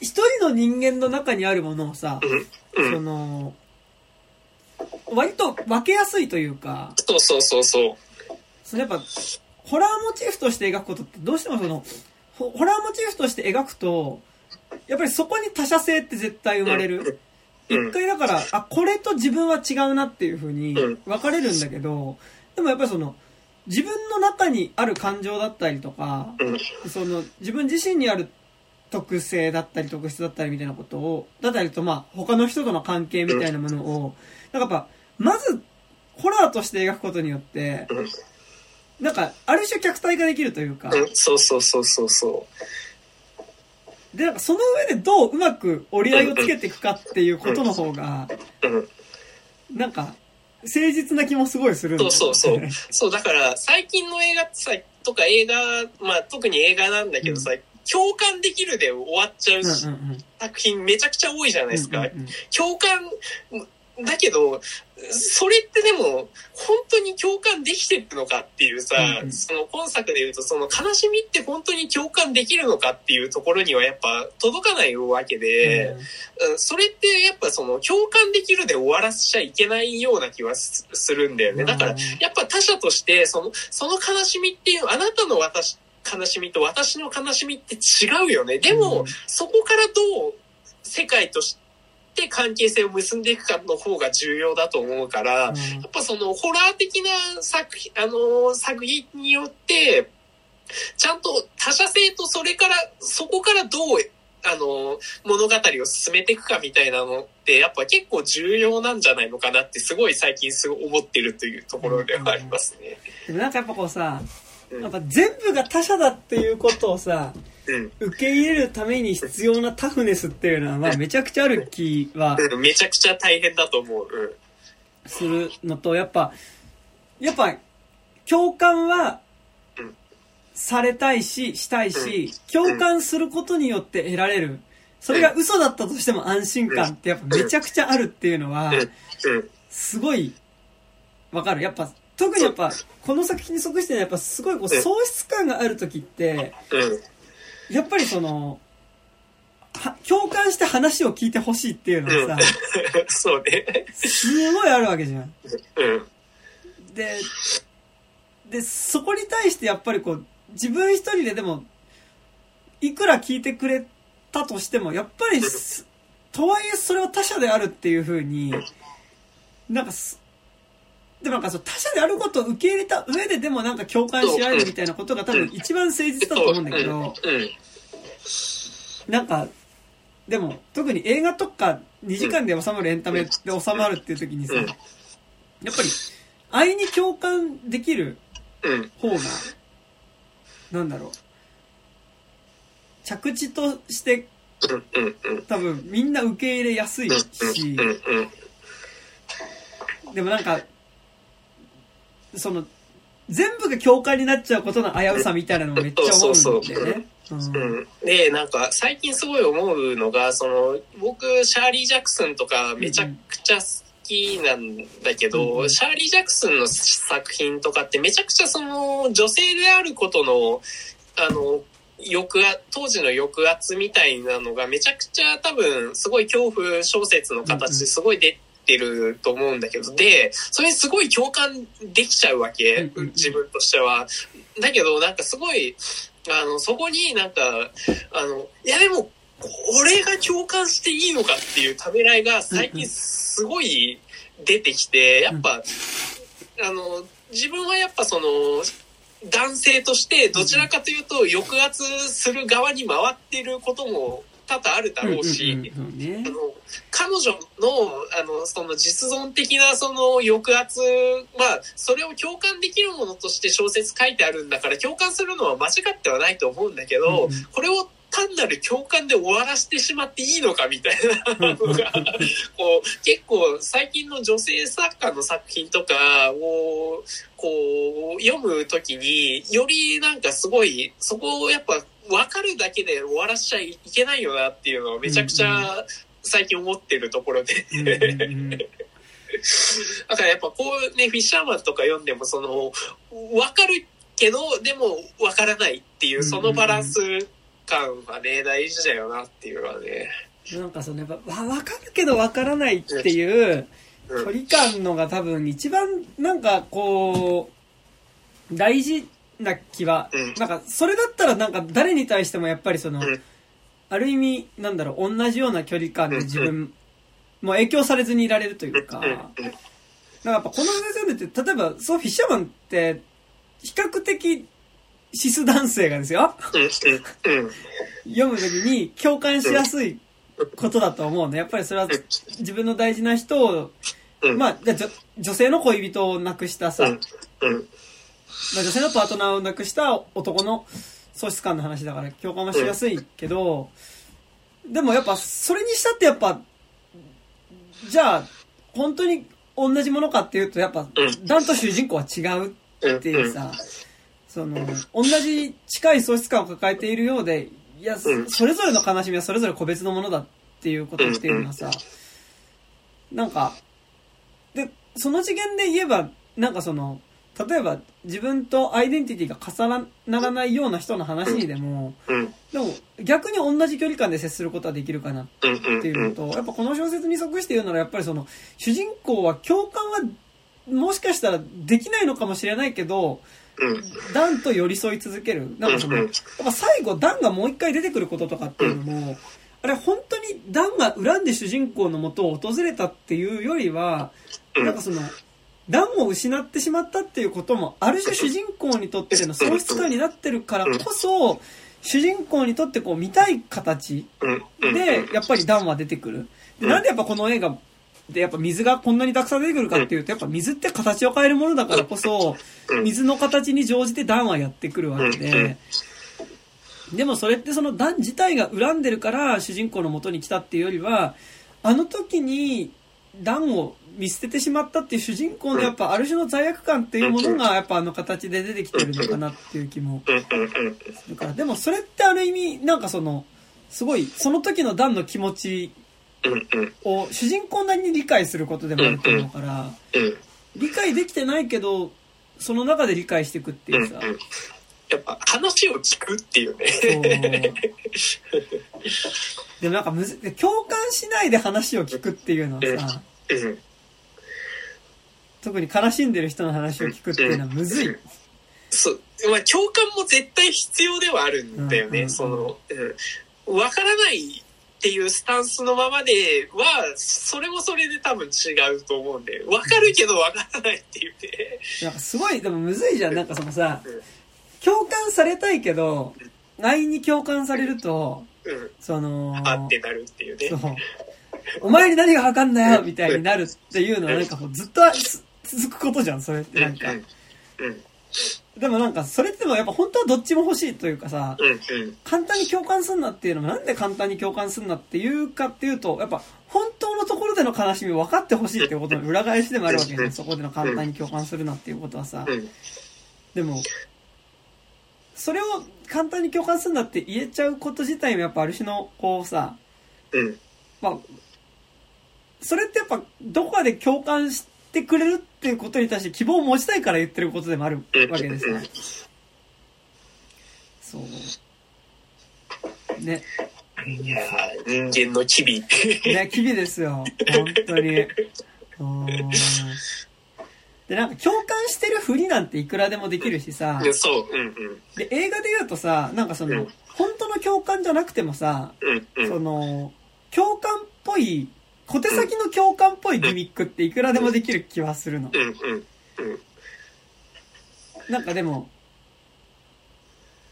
一人の人間の中にあるものをさ、うん。その、割と分けやすいというか、そうそうそうそう。そのやっぱ、ホラーモチーフとして描くことってどうしてもその、ホホラーモチーフとして描くと、やっぱりそこに他者性って絶対生まれる。うん一回だから、あ、これと自分は違うなっていう風にうん分かれるんだけど、でもやっぱりその、自分の中にある感情だったりとか、うん。その、自分自身にある特性だったり特質だったりみたいなことを、だったりとまあ、他の人との関係みたいなものを、なんかやっぱ、まず、ホラーとして描くことによって、うん。なんか、ある種客体化できるというか、うん。そうそうそうそうそで、なんかその上でどううまく折り合いをつけていくかっていうことの方が、う。うん。なんか、誠実な気もすごいするんだそうよそうそう。そう、だから、最近の映画さ、とか映画、まあ特に映画なんだけどさ、共感できるで終わっちゃううんうんうん。作品めちゃくちゃ多いじゃないですか。うんうんうん共感、だけど、それってでも、本当に共感できてるのかっていうさ、うんうんその本作で言うと、その悲しみって本当に共感できるのかっていうところにはやっぱ届かないわけで、うんそれってやっぱその共感できるで終わらせちゃいけないような気はすするんだよね。だから、やっぱ他者として、その、その悲しみっていう、あなたの私、悲しみと私の悲しみって違うよね。でも、うんそこからどう世界として関係性を結んでいくかの方が重要だと思うから、やっぱそのホラー的な作品、あの作品によって、ちゃんと他者性とそれから、そこからどう、あの物語を進めていくかみたいなのって、やっぱ結構重要なんじゃないのかなって、すごい最近すごい思ってるというところではありますね。でもなんかやっぱこうさ、うんやっぱ全部が他者だっていうことをさ、うん。受け入れるために必要なタフネスっていうのは、まあめちゃくちゃある気はうんめちゃくちゃ大変だと思う。うん。するのと、やっぱ、やっぱ、共感はうん、されたいし、したいし、共感することによって得られる。それが嘘だったとしても安心感ってやっぱめちゃくちゃあるっていうのは、うん。すごい、わかる。やっぱ、特にやっぱ、この作品に即してねやっぱすごいこう喪失感がある時って、うん。やっぱりその、は共感して話を聞いてほしいっていうのがさ、そうね。すごいあるわけじゃん。うん。で、で、そこに対してやっぱりこう、自分一人ででも、いくら聞いてくれたとしても、やっぱりす、とはいえそれは他者であるっていう風に、なんかす、でもなんかそう他者であることを受け入れた上ででもなんか共感し合えるみたいなことが多分一番誠実だと思うんだけど、うん。なんか、でも特に映画とか2時間で収まるエンタメで収まるっていう時にさ、うんやっぱり、愛に共感できるうん。方が、なんだろう。着地として。多分みんな受け入れやすいし。でもなんか、その、全部が共感になっちゃうことの危うさみたいなのもめっちゃ思うんだよね。うんうん。で、なんか、最近すごい思うのが、その、僕、シャーリー・ジャクソンとかめちゃくちゃ好きなんだけど、うんシャーリー・ジャクソンの作品とかってめちゃくちゃその、女性であることの、あの、抑圧、当時の抑圧みたいなのがめちゃくちゃ多分すごい恐怖小説の形ですごい出てると思うんだけど、で、それにすごい共感できちゃうわけ。自分としては。だけどなんかすごい、あの、そこになんか、あの、いやでも、俺が共感していいのかっていうためらいが最近すごい出てきて、やっぱ、あの、自分はやっぱその、男性としてどちらかというと抑圧する側に回ってることも多々あるだろうし、うんうんうんそうねあの、彼女の、あの、その実存的なその抑圧は、それを共感できるものとして小説書いてあるんだから、共感するのは間違ってはないと思うんだけど、うんうん。これを単なる共感で終わらせてしまっていいのかみたいなのが、こう、結構最近の女性作家の作品とかを、こう、読むときに、よりなんかすごい、そこをやっぱ分かるだけで終わらしちゃいけないよなっていうのをめちゃくちゃ最近思ってるところで。だからやっぱこうね、フィッシャーマンとか読んでもその、わかるけど、でもわからないっていう、そのバランス感はね、大事だよなっていうのはね。なんかそのやっぱわわかるけどわからないっていううん距離感のが多分一番なんかこう大事な気はうん。なんかそれだったらなんか誰に対してもやっぱりそのうん。ある意味なんだろう同じような距離感で自分も影響されずにいられるというかうん。なんかやっぱこの先生って例えばそうフィッシャーマンって比較的シス男性がですよ。読むときに共感しやすいことだと思うの。やっぱりそれは自分の大事な人を、うん。まあ、じゃあ女女性の恋人を亡くしたさ、まあ、女性のパートナーを亡くした男の喪失感の話だから共感はしやすいけど、でもやっぱそれにしたってやっぱ、じゃあ、本当に同じものかっていうと、やっぱ、ダンと主人公は違ううんっていうさ、その、同じ近い喪失感を抱えているようで、いや、それぞれの悲しみはそれぞれ個別のものだっていうことっていうのはさ、なんか、で、その次元で言えば、なんかその、例えば自分とアイデンティティが重ならないような人の話にでも、うん。でも逆に同じ距離感で接することはできるかなっていうのと、やっぱこの小説に即して言うならやっぱりその、主人公は共感はもしかしたらできないのかもしれないけど、うん。ダンと寄り添い続ける。なんかその、うんやっぱ最後ダンがもう一回出てくることとかっていうのも、あれ本当にダンが恨んで主人公のもとを訪れたっていうよりは、うん。なんかその、ダンを失ってしまったっていうことも、ある種主人公にとっての喪失感になってるからこそ、主人公にとってこう見たい形で、やっぱりダンは出てくる。で、なんでやっぱこの映画でやっぱ水がこんなにたくさん出てくるかっていうと、やっぱ水って形を変えるものだからこそ、水の形に乗じてダンはやってくるわけで、でもそれってそのダン自体が恨んでるから主人公の元に来たっていうよりは、あの時にダンを見捨ててしまったっていう主人公のやっぱある種の罪悪感っていうものがやっぱあの形で出てきてるのかなっていう気もするから。でもそれってある意味なん。かその、すごいその時のダンの気持ちを主人公なりに理解することでもあると思うから、うん。理解できてないけど、その中で理解していくってうん。いうさ、やっぱ話を聞くっていうね。でもなん。かむず、共感しないで話を聞くっていうのはさ、うん特に悲しんでる人の話を聞くっていうのはむずい。そう。まあ共感も絶対必要ではあるんだよね。うんうんうんその、うん。わからないっていうスタンスのままでは、それもそれで多分違うと思うんで、わかるけどわからないっていうね。なんかすごい、でもむずいじゃん。なんかそのさうん、共感されたいけど、安易に共感されると、うん。その、あってなるっていうねそ。う。お前に何がわかんないよみたいになるっていうのはなんかもうずっとす続くことじゃん、それってなんか。でもなんか、それってもやっぱ本当はどっちも欲しいというかさ、簡単に共感すんなっていうのもなんで簡単に共感すんなっていうかっていうと、やっぱ本当のところでの悲しみを分かってほしいっていうことの裏返しでもあるわけじゃん。そこでの簡単に共感するなっていうことはさ。うんでも、それを簡単に共感するなって言えちゃうこと自体もやっぱある種の、こうさ、うんまあ、それってやっぱどこかで共感してくれるっていうことに対して希望を持ちたいから言ってることでもあるわけでさ。そう。ね。いやー人間の機微。いや、機微ですよ。本当に。うんで、なんか共感してるふりなんていくらでもできるしさ、そう、うんうん。で、映画で言うとさ、なんかそのうん、本当の共感じゃなくてもさ、うんうん。その、共感っぽい、小手先の共感っぽいギミックっていくらでもできる気はするの。なんかでも、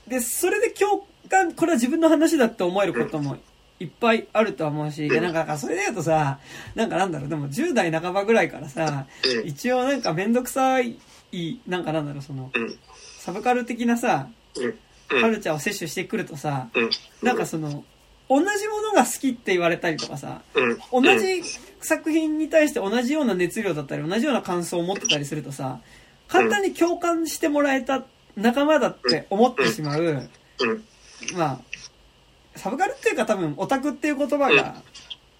で、それで共感、これは自分の話だって思えることもいっぱいあるとは思うし、でなんか、だからそれで言うとさ、なんかなんだろう、でも10代半ばぐらいからさ、うん。一応なんかめんどくさい、なんかなんだろう、その、うん。サブカル的なさ、うん。カルチャーを摂取してくるとさ、うん。なんかその、同じものが好きって言われたりとかさ、うん。同じ作品に対して同じような熱量だったり、同じような感想を持ってたりするとさ、簡単に共感してもらえた仲間だって思ってしまう、うん。まあ、サブカルっていうか多分オタクっていう言葉が、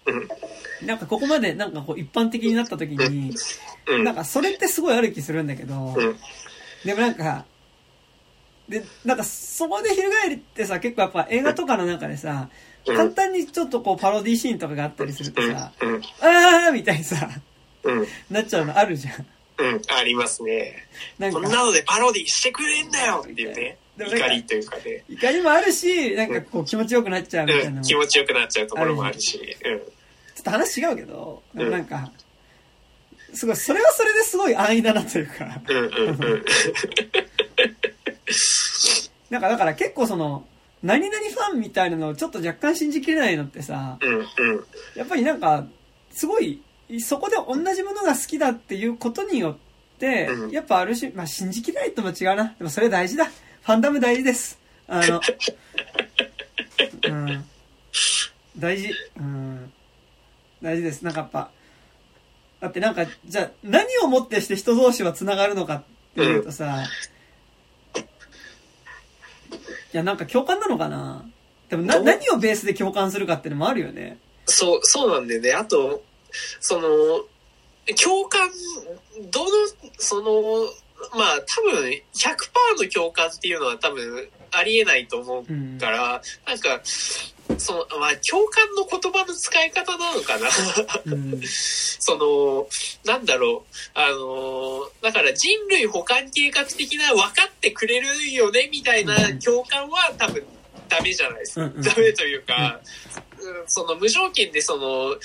うん。なんかここまでなんかこう一般的になった時に、うん。なんかそれってすごいある気するんだけど、うん。でもなんか、で、なんかそこで翻りってさ、結構やっぱ映画とかの中でさ、うん簡単にちょっとこうパロディシーンとかがあったりするとさ、うん。あーみたいにさ、うん。なっちゃうのあるじゃん。うん。ありますね。なんかこん、なのでパロディしてくれんだよっていうね。怒りというかね。怒りもあるし、なんかこう気持ちよくなっちゃうみたいなうん。気ちょ持ちよくなっちゃうところもあるし。うん。っと話違うけど、んなんか、すごい、それはそれですごい安易だなというか、うんうんうん。なんかだから結構その、何々ファンみたいなのをちょっと若干信じきれないのってさ。やっぱりなんか、すごい、そこで同じものが好きだっていうことによって、うんやっぱある種、まあ信じきれないとも違うな。でもそれ大事だ。ファンダム大事です。あの、うん。大事。うん。大事です。なんかやっぱ、だってなんか、じゃあ何をもってして人同士は繋がるのかっていうとさ、いやなんか共感なのかな？でもな、どう？何をベースで共感するかってのもあるよね。そう、そうなんでね。あと、その、共感、どの、その、まあ多分100%の共感っていうのは多分ありえないと思ううん。から、なんか、その、まあ共感の言葉の使い方なのかな。うん。その、なんだろう、あの、だから人類補完計画的な分かってくれるよねみたいな共感は多分ダメじゃないですか。うんうんダメというか、うんその無条件でその、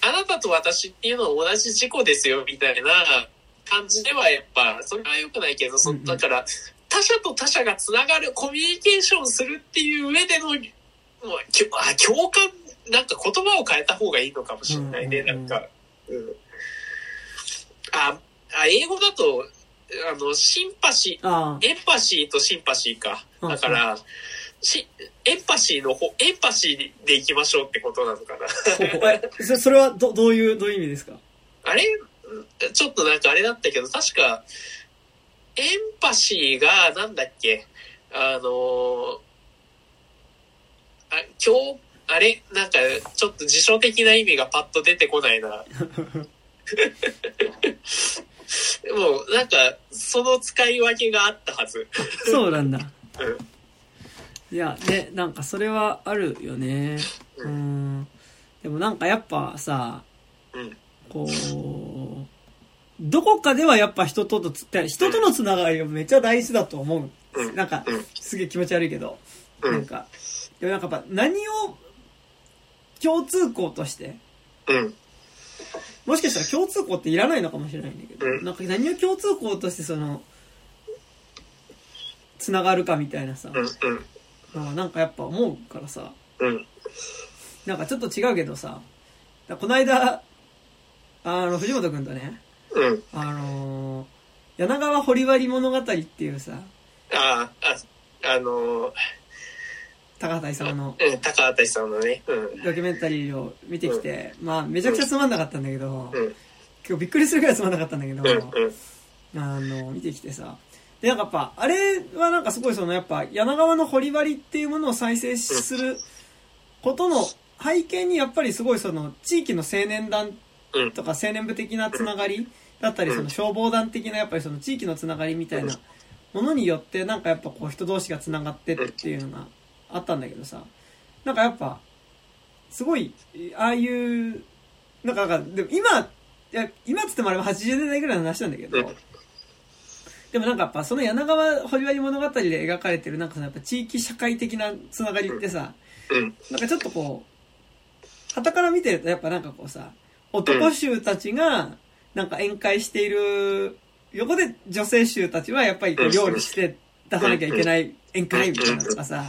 あなたと私っていうのは同じ事故ですよみたいな感じではやっぱ、それは良くないけど、そだから、他者と他者がつながる、コミュニケーションするっていう上での、あ共感、なんか言葉を変えた方がいいのかもしれないね、なんか。うん。あ、あ英語だと、あの、シンパシー、あエンパシーとシンパシーか。うんだから、しエンパシーの方、エンパシーで行きましょうってことなのかな。それはど、どういう、どういう意味ですか？あれ？ちょっとなんかあれだったけど、確か、エンパシーが、なんだっけ、あのーあ、今日、あれ？なんか、ちょっと辞書的な意味がパッと出てこないな。でも、なんか、その使い分けがあったはず。そうなんだ。うん。いや、ね、なんかそれはあるよね。ううんん。でもなんかやっぱさ、うん。こう、どこかではやっぱ人ととつって、人とのつながりはめっちゃ大事だと思う。うんなんかうん、すげえ気持ち悪いけど。うんなんか、でもなんかやっぱ何を共通項として、うん。もしかしたら共通項っていらないのかもしれないんだけど、うんなんか何を共通項としてその、つながるかみたいなさ、なんかやっぱ思うからさ、うん。なんかちょっと違うけどさ、だこの間、あの、藤本くんとね、うん。あのー柳川堀割物語っていうさ、ああ、あ、あのー、高畑勲のうん、高畑さんのね。うん。ドキュメンタリーを見てきて、まあめちゃくちゃつまんなかったんだけど、うん。今日びっくりするぐらいつまんなかったんだけど、うん。うん。あの、見てきてさ。で、なんかやっぱ、あれはなんかすごいそのやっぱ、柳川の堀割っていうものを再生することの背景にやっぱりすごいその地域の青年団うん。とか青年部的なつながりだったり、その消防団的なやっぱりその地域のつながりみたいなものによってなんかやっぱこう人同士がつながってっていうのがあったんだけどさ。なんかやっぱ、すごい、ああいう、なんか、なんかでも今、いや、今っつってもあれは80年代ぐらいの話なんだけど、うん。でもなんかやっぱその柳川堀割物語で描かれてるなんかそのやっぱ地域社会的なつながりってさ、うん。なんかちょっとこう、旗から見てるとやっぱなんかこうさ、男衆たちがなんか宴会している横で女性衆たちはやっぱりこう料理して出さなきゃいけない宴会みたいなとかさ、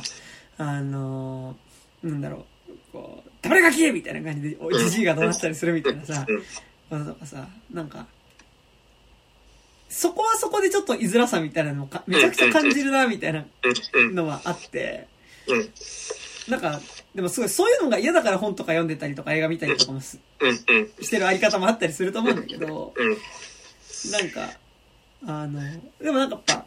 あのー、なんだろう、こう、食べがきみたいな感じで、おじじいが怒鳴ったりするみたいなさ、こととかさ、なんか、そこはそこでちょっと居づらさみたいなのもかめちゃくちゃ感じるな、みたいな。のはあって、なん。か、でもすごいそういうのが嫌だから本とか読んでたりとか映画見たりとかもす。してるあり方もあったりすると思うんだけど、うん。なんか、あの、でもなんかやっぱ、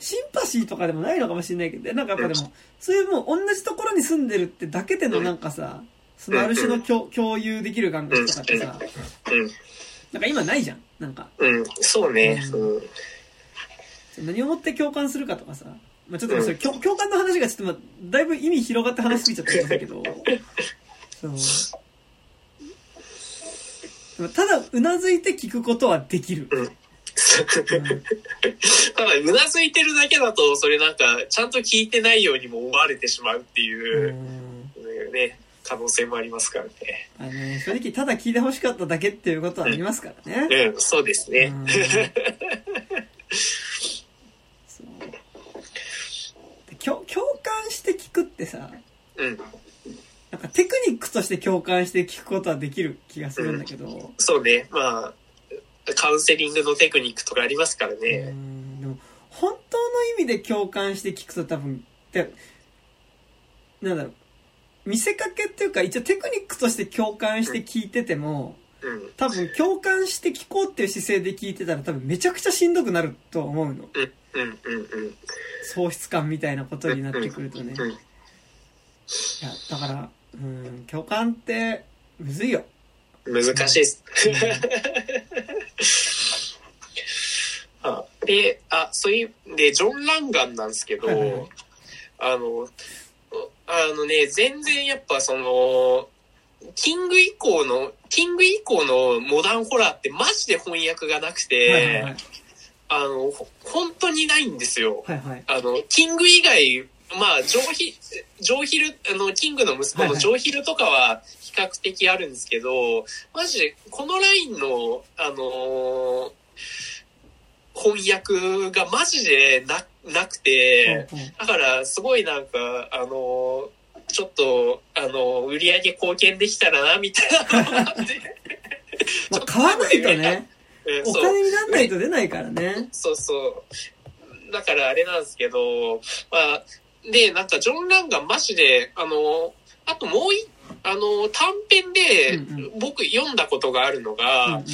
シンパシーとかでもないのかもしれないけど、なんかやっぱでも、そういうもう同じところに住んでるってだけでのなんかさ、そのある種の共共有できる感覚とかってさ、うん。なんか今ないじゃん。なんか、うん。そうね。うんうん。何をもって共感するかとかさ、まあちょっとそれ、共共感の話がちょっとまあだいぶ意味広がって話しすぎちゃったんだけど、ただ、うなずいて聞くことはできる。うん。うんただ、うなずいてるだけだと、それなんか、ちゃんと聞いてないようにも思われてしまうっていうう、んね、可能性もありますからね。あのね、正直ただ聞いて欲しかっただけっていうことはありますからね。うん、そうですね。うんそうで共共感して聞くってさ、うん。なんかテクニックとして共感して聞くことはできる気がするんだけど、そうね。まあ、カウンセリングのテクニックとかありますからうね。んでも本当の意味で共感して聞くと多分でなんだろう見せかけっていうか一応テクニックとして共感して聞いててもうん。多分共感して聞こうっていう姿勢で聞いてたら多分めちゃくちゃしんどくなると思うのうん、うん、うん、うん。喪失感みたいなことになってくるとね。うんいやだからうん共感ってむずいよ。難しいです。あで、あ、そういう、で、ジョン・ランガンなんですけど、はいはいはい。あの、あのね、全然やっぱその、キング以降の、キング以降のモダンホラーってマジで翻訳がなくて、はいはいはいあの、ほ本当にないんですよ。はいはいあの、キング以外、まあ、ジョーヒ、ジョーヒル、あの、キングの息子はいはいのジョーヒルとかは比較的あるんですけど、マジで、このラインの、あのー翻訳がマジでな、なくて、だから、すごいなんか、あのーちょっと、あのー売り上げ貢献できたらな、みたいなのがあって。まあ買わないとねお金になんないと出ないからね。そうそう。だからあれなんですけど、まあ、で、なんかジョン・ランがマジで、あの、あともうい、あの、短編でうん僕読んだことがあるのうんが、うん。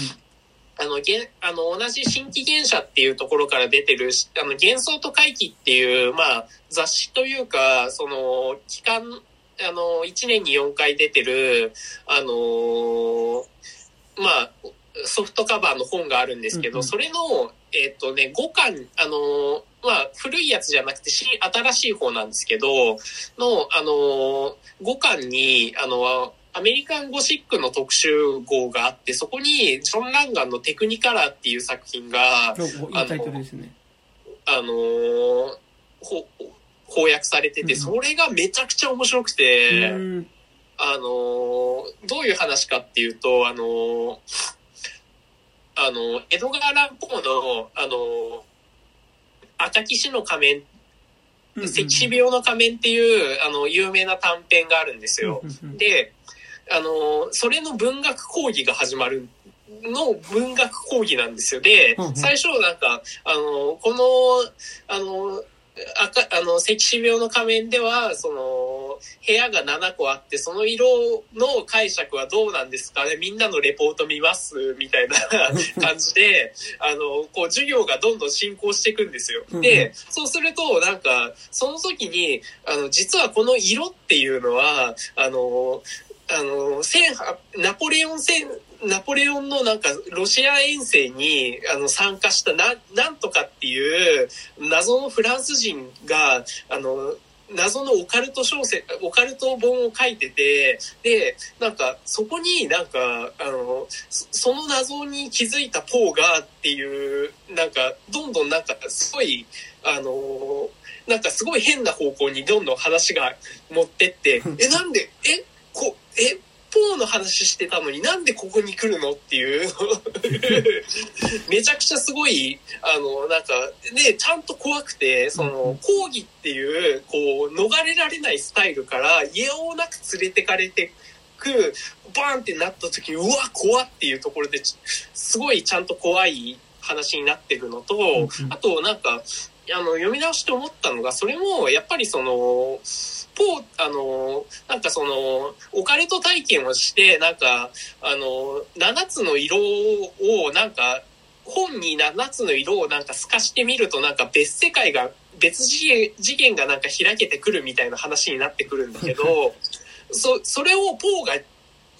あの、げんあの、同じ新規現社っていうところから出てる、あの、幻想と回帰っていう、まあ、雑誌というか、その、期間、あの、1年に4回出てる、あの、まあ、ソフトカバーの本があるんですけど、うんうん。それの、えっ、とね、5巻、あの、まあ、古いやつじゃなくて、新新しい方なんですけど、の、あの、5巻に、あの、アメリカンゴシックの特集号があって、そこに、ジョン・ランガンのテクニカラーっていう作品が、おいいタイトルですね。あのーほ翻訳されてて、うん。それがめちゃくちゃ面白くて、うん。あのーどういう話かっていうと、あのーあの、江戸川乱歩の、あのー赤騎士の仮面、うん赤死病の仮面っていう、あの、有名な短編があるんですよ。で、あの、それの文学講義が始まるの文学講義なんですよ。で最初なんか、あの、この、あの、赤、あの、赤死病の仮面では、その、部屋が7個あって、その色の解釈はどうなんですか？ねみんなのレポート見ます？みたいな 感じで、あの、こう、授業がどんどん進行していくんですよ。で、そうすると、なんか、その時に、あの、実はこの色っていうのは、あの、あの、ナポレオン戦、ナポレオンのなんか、ロシア遠征に、あの、参加したな、なんとかっていう、謎のフランス人が、あの、謎のオカルト小説、オカルト本を書いてて、で、なんか、そこになんか、あの、そその謎に気づいたポーがっていう、なんか、どんどんなんか、すごい、あの、なんかすごい変な方向にどんどん話が持ってって、え、なんで、え、こ、え、ポーの話してたのになんでここに来るのっていう、めちゃくちゃすごい、あの、なんか、ね、ちゃんと怖くて、その、講義っていう、こう、逃れられないスタイルから、家をなく連れてかれてく、バーンってなった時、うわ、怖っていうところで、ちすごいちゃんと怖い話になってるのと、うん。あと、なんか、あの、読み直して思ったのが、それも、やっぱりその、ポー、あの、なんかその、オカルト体験をして、なんか、あの、7つの色を、なんか、本に7つの色をなんか透かしてみると、なんか別世界が、別次元次元がなんか開けてくるみたいな話になってくるんだけど、そ、それをポーが、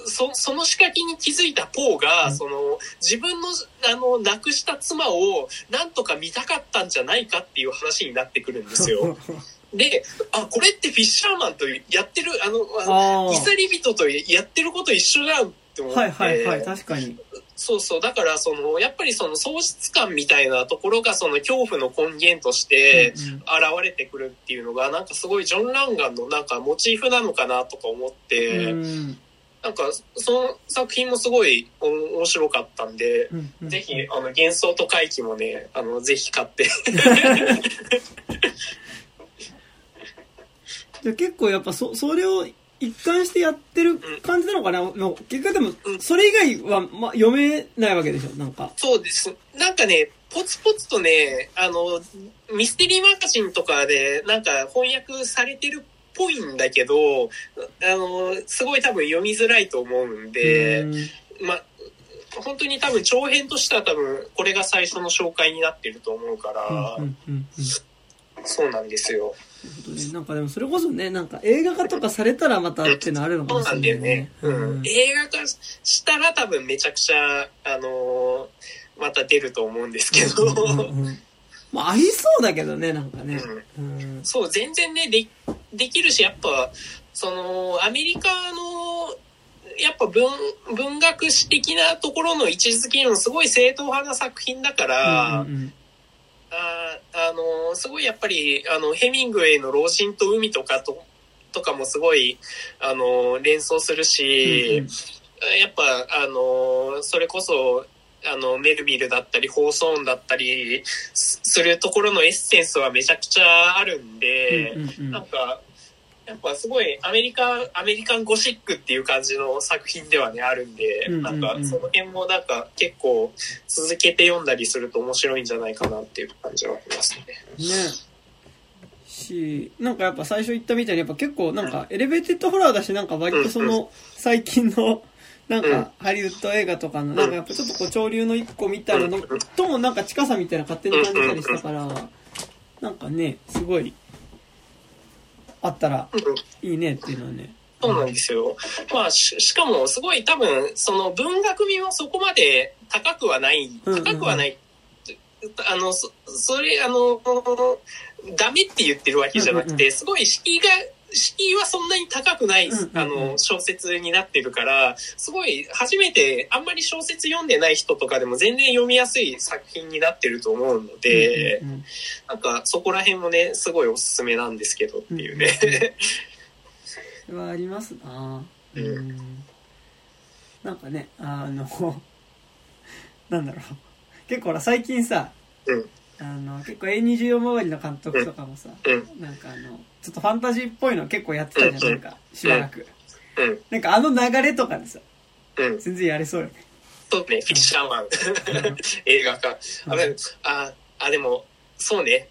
そその仕掛けに気づいたポーが、うんその自分のあの亡くした妻をなんとか見たかったんじゃないかっていう話になってくるんですよ。で、あ、これってフィッシャーマンとやってる、あの、あイサリ人とやってること一緒だって思あ。って。はいはいはい、確かに。そうそう。だから、その、やっぱりその喪失感みたいなところが、その恐怖の根源として現れてくるっていうのが、なんかすごいジョン・ランガンのなんかモチーフなのかなとか思って、うんなんか、その作品もすごいお面白かったんで、うんうんぜひ、あの、幻想と回帰もね、あの、ぜひ買って。じゃあ結構やっぱそ、それを一貫してやってる感じなのかな、もう結局でもう、んそれ以外は、ま、読めないわけでしょ？なんか。そうです。なんかね、ポツポツとね、あの、ミステリーマガジンとかで、なんか翻訳されてるっぽいんだけど、あの、すごい多分読みづらいと思うんで、うんま、本当に多分長編としては多分これが最初の紹介になってると思うから、そうなんですよ。なるほどねなんかでもそれこそね、なんか映画化とかされたらまたっていうのあるのかそうなんもしれないだよね。うん。うん映画化したら多分めちゃくちゃ、あのまた出ると思うんですけど、うんうんうんまあ、ありそうだけどね、なんかね。うん。そう、全然ね、で、できるし、やっぱ、その、アメリカの、やっぱ文、文学史的なところの位置づけのすごい正統派な作品だから、うんうんああの、すごいやっぱり、あの、ヘミングウェイの老人と海とかと、とかもすごい、あの、連想するし、やっぱ、あの、それこそ、あの、メルビルだったり、ホーソーンだったりすするところのエッセンスはめちゃくちゃあるんで、うんうんうん。なんか、やっぱすごいアメリカ、アメリカンゴシックっていう感じの作品ではね、あるんで、なんかその辺もなんか結構続けて読んだりすると面白いんじゃないかなっていう感じはありますね。ね。し、なんかやっぱ最初言ったみたいにやっぱ結構なんかエレベーテッドホラーだしなんか割とその最近のなんかハリウッド映画とかのなんかやっぱちょっとこう潮流の一個みたいなのともなんか近さみたいな勝手に感じたりしたから、なんかね、すごいあったらうんいいねっていうのはね。そうなんですよ。まあ、ししかもすごい多分、その文学味もそこまで高くはない、高くはない。あの、そ、それ、あの、ダメって言ってるわけじゃなくて、すごい敷居が、敷居はそんなに高くない、うんうんうん。あの、小説になってるから、すごい、初めて、あんまり小説読んでない人とかでも全然読みやすい作品になってると思うので、うんうんうん。なんかそこら辺もね、すごいおすすめなんですけどっていうね。うんうんうん。それはありますな。ううんん。なんかね、あの、なんだろう。結構ほら最近さ、うん。あの、結構 A24 周りの監督とかもさ、うん、なんかあの、ちょっとファンタジーっぽいの結構やってたじゃん、なんか、しばらく。うん、なんかあの流れとかでさ、うん。全然やれそうよね。そうね、フィッシャーマン。映画化。あ、でもあ、あ、でも、そうね。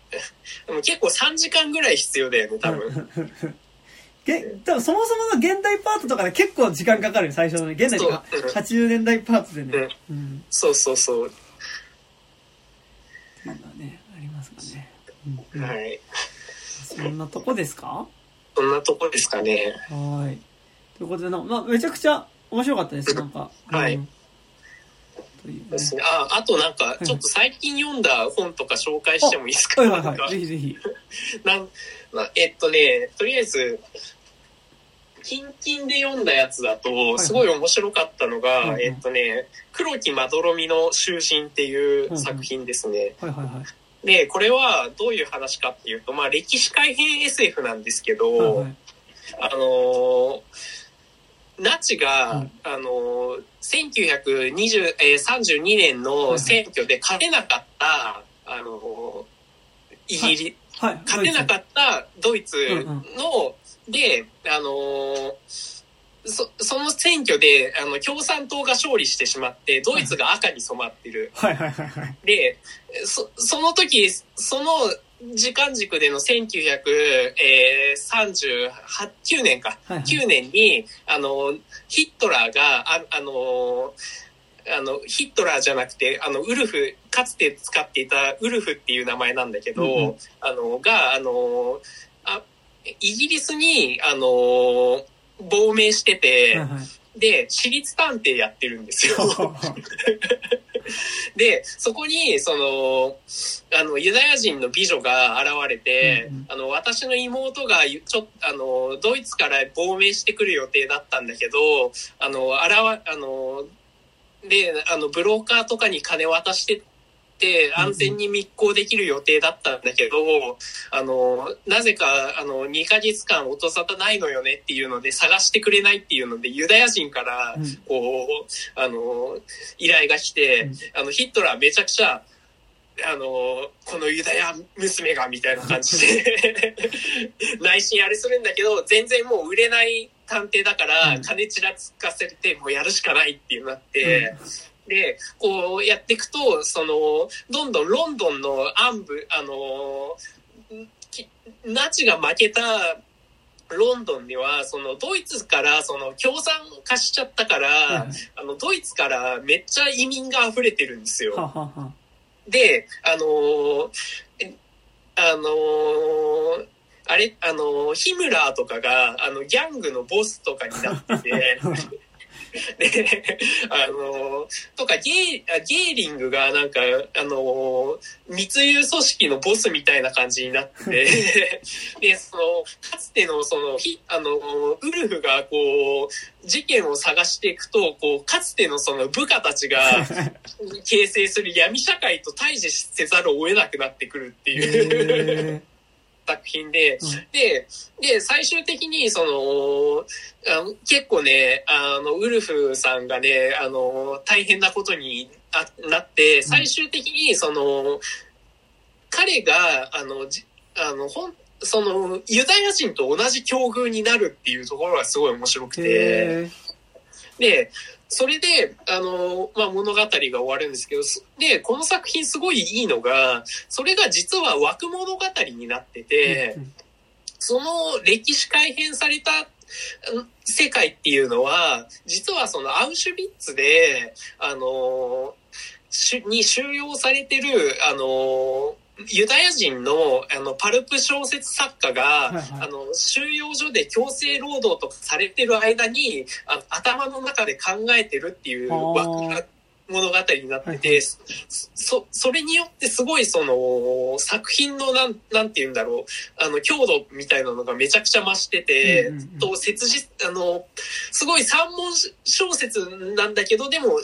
でも結構3時間ぐらい必要だよね、多分。げ多分そもそもの現代パートとかで結構時間かかるよ、最初のね。現代とかそううん80年代パートでね。うん。そうそうそう。まあね、ありますかね。うんうんはい。そんなとこですか？そんなとこですかね。はい。ということで、まあ、めちゃくちゃ面白かったです、なんか。はいうんというね。あ、あとなんか、ちょっと最近読んだ本とか紹介してもいいですか？はいはいなんかはい。ぜひぜひ。なんまあえっとね、とりあえず、キンキンで読んだやつだと、すごい面白かったのが、はいはいえっとね、黒木まどろみの囚人っていう作品ですね。はいはいはい。で、これはどういう話かっていうと、まあ歴史改変 SF なんですけど、はいはいあのーナチが、うんあのー1920、えー32年の選挙で勝てなかった、あのーイギリ、はい。勝てなかったドイツの、で、あのーそその選挙であの共産党が勝利してしまってドイツが赤に染まってる。はいはいはいはい。で、そ、その時、その時間軸での1939年か、はいはい。9年に、あの、ヒットラーが、ああの、あの、ヒットラーじゃなくて、あの、ウルフ、かつて使っていたウルフっていう名前なんだけど、うんうん。あの、が、あの、あ、イギリスに、あの、亡命してて、はいはい。で、私立探偵やってるんですよ。で、そこに、その、あの、ユダヤ人の美女が現れて、うんうんあの、私の妹が、ちょっと、あの、ドイツから亡命してくる予定だったんだけど、あの、あらわ、あの、で、あの、ブローカーとかに金渡してって、安全に密航できる予定だったんだけど、あの、なぜか、あの、2ヶ月間音沙汰ないのよねっていうので、探してくれないっていうので、ユダヤ人から、うん。こう、あの、依頼が来て、あの、ヒットラーめちゃくちゃ、あの、このユダヤ娘がみたいな感じで、内心あれするんだけど、全然もう売れない探偵だからう、ん。金ちらつかせて、もうやるしかないっていうなって、で、こうやっていくと、その、どんどんロンドンの暗部、あの、きナチが負けたロンドンには、そのドイツからその共産化しちゃったから、はいはいあのドイツからめっちゃ移民が溢れてるんですよ。ははは。で、あのあのーあれ、あのーヒムラーとかが、あの、ギャングのボスとかになってて、で、あのーとかゲー、あゲーリングがなんか、あのー密輸組織のボスみたいな感じになって、で、その、かつてのその、ひあのーウルフがこう、事件を探していくと、こう、かつてのその部下たちが、形成する闇社会と対峙せざるを得なくなってくるっていう、へ作品で、うん。で、で、最終的に、その、結構ね、あの、ウルフさんがね、あの、大変なことにあなって、最終的に、その、彼が、あの、じあの、ほん、その、ユダヤ人と同じ境遇になるっていうところがすごい面白くーて、へで、それで、あの、まあ、物語が終わるんですけど、そで、この作品すごいいいのが、それが実は枠物語になってーて、うん。その歴史改変されたうん世界っていうのは、実はそのアウシュビッツで、あの、しに収容されてる、あの、ユダヤ人のあのパルプ小説作家が、はいはい。あの収容所で強制労働とかされてる間にあの頭の中で考えてるっていう枠が物語になってて、はいそそれによってすごいその作品のなんなんて言うんだろうあの強度みたいなのがめちゃくちゃ増してて、うんうんうん。と切実あのすごい三文小説なんだけどでも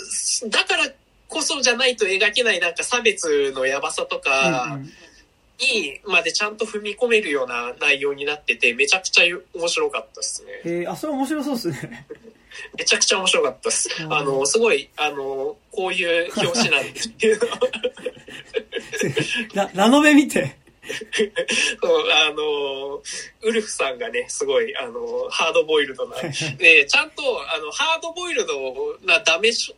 だからこそじゃないと描けないなんか差別のやばさとか。にまでちゃんと踏み込めるような内容になってて、めちゃくちゃ面白かったですね。へーあ、それ面白そうですね。めちゃくちゃ面白かったですう。んあの、すごい、あの、こういう表紙なんですけど、ララノベ見て。そうあの、ウルフさんがね、すごい、あの、ハードボイルドな、で、ちゃんと、あの、ハードボイルドなダメし、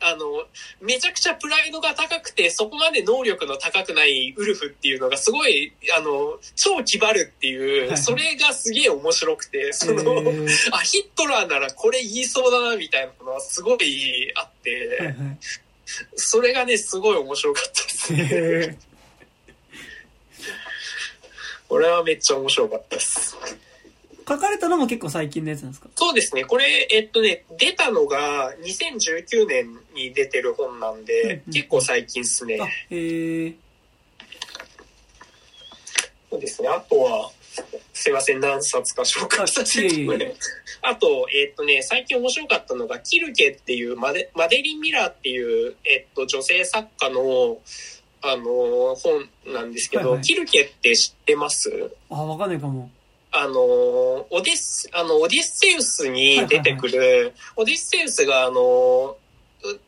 あの、めちゃくちゃプライドが高くて、そこまで能力の高くないウルフっていうのがすごい、あの、超気張るっていう、はいそれがすげえ面白くて、その、あ、ヒットラーならこれ言いそうだな、みたいなのはすごいあって、それがね、すごい面白かったですね。へ これはめっちゃ面白かったです。ー書かれたのも結構最近のやつなんですか？そうですね。これ、えっとね、出たのが2019年に出てる本なんで、うんうん結構最近ですねあ。、へえ。そうですね。あとは、すいません、何冊か紹介させてあいえいえあと、えっ、とね、最近面白かったのが、キルケっていうマデ、マデリン・ミラーっていう、えっ、と、女性作家の、あの、本なんですけど、はいはいキルケって知ってます？あ、わかんないかも。あの、オデッス、あの、オデッセウスに出てくる、オデッセウスが、あの、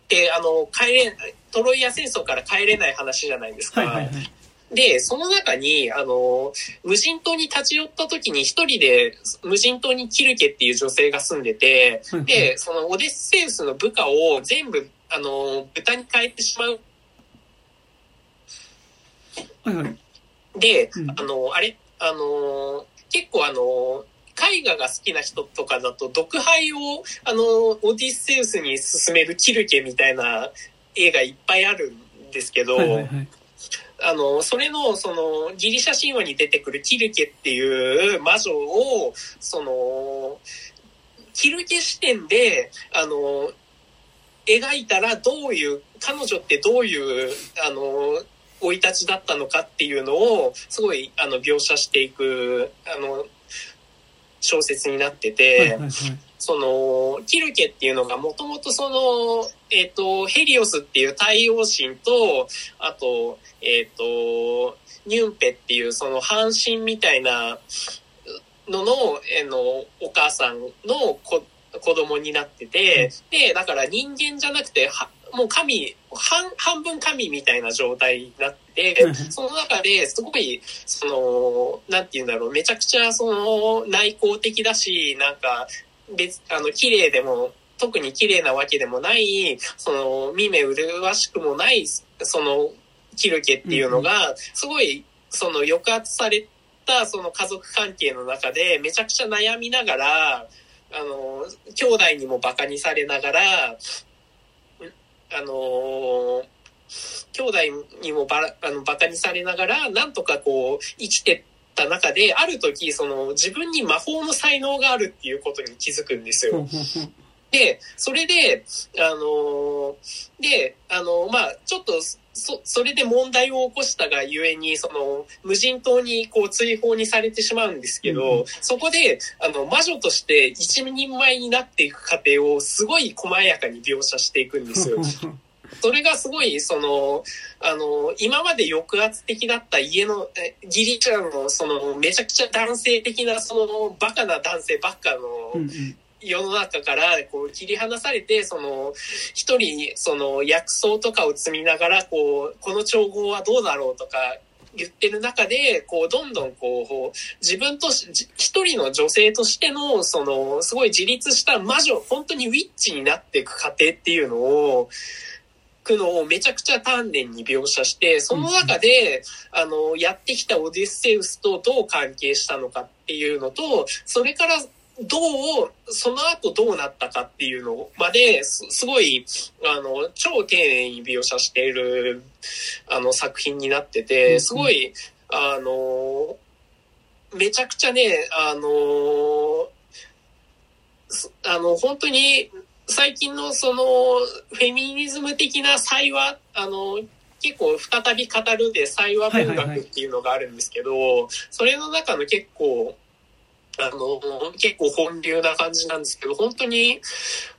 で、あの、帰れ、トロイア戦争から帰れない話じゃないですか。はいはいはい。で、その中に、あの、無人島に立ち寄った時に一人で無人島にキルケっていう女性が住んでて、はいで、そのオデッセウスの部下を全部、あの、豚に変えてしまう。はいはい。で、うんあの、あれ、あの、結構あの、絵画が好きな人とかだと、読杯を、あの、オディッセウスに進めるキルケみたいな映画いっぱいあるんですけど、はいはいはい。あの、それの、その、ギリシャ神話に出てくるキルケっていう魔女を、その、キルケ視点で、あの、描いたらどういう、彼女ってどういう、あの、生い立ちだったのかっていうのを、すごい、あの、描写していく、あの、小説になってて。その、キルケっていうのがもともとその、えっ、と、ヘリオスっていう太陽神と、あと、えっ、と、ニュンペっていうその半身みたいなのの、えーの、お母さんの子子供になってて、で、だから人間じゃなくて、はもう神、半、半分神みたいな状態になってうん、その中ですごい、その、なんて言うんだろう、めちゃくちゃその内向的だし、なんか、別、あの、綺麗でも、特に綺麗なわけでもない、その、見目麗しくもない、その、キルケっていうのが、すごい、その、抑圧された、その家族関係の中で、めちゃくちゃ悩みながら、あの、兄弟にも馬鹿にされながら、あの、兄弟にもばあの馬鹿にされながら、なんとかこう、生きてった中で、ある時、その、自分に魔法の才能があるっていうことに気づくんですよ。で、それで、あのーで、あのまあちょっと、そ、それで問題を起こしたがゆえに、その、無人島にこう追放にされてしまうんですけど、うんそこで、あの、魔女として一人前になっていく過程をすごい細やかに描写していくんですよ。それがすごい、その、あの、今まで抑圧的だった家の、えギリシャの、その、めちゃくちゃ男性的な、その、バカな男性ばっかの、世の中からこう切り離されて、その、一人、その薬草とかを積みながら、こう、この調合はどうだろうとか言ってる中で、こう、どんどんこう、自分とし、じ一人の女性としての、その、すごい自立した魔女、本当にウィッチになっていく過程っていうのを、くのをめちゃくちゃ丹念に描写して、その中で、あの、やってきたオデッセウスとどう関係したのかっていうのと、それからどう、その後どうなったかっていうのまで、すすごい、あの、超丁寧に描写している、あの、作品になってて、んすごい、あの、めちゃくちゃね、あの、すあの、本当に、最近のその、フェミニズム的な祭話、あの、結構再び語るで祭話文学っていうのがあるんですけど、それの中の結構、あの、結構本流な感じなんですけど、本当に、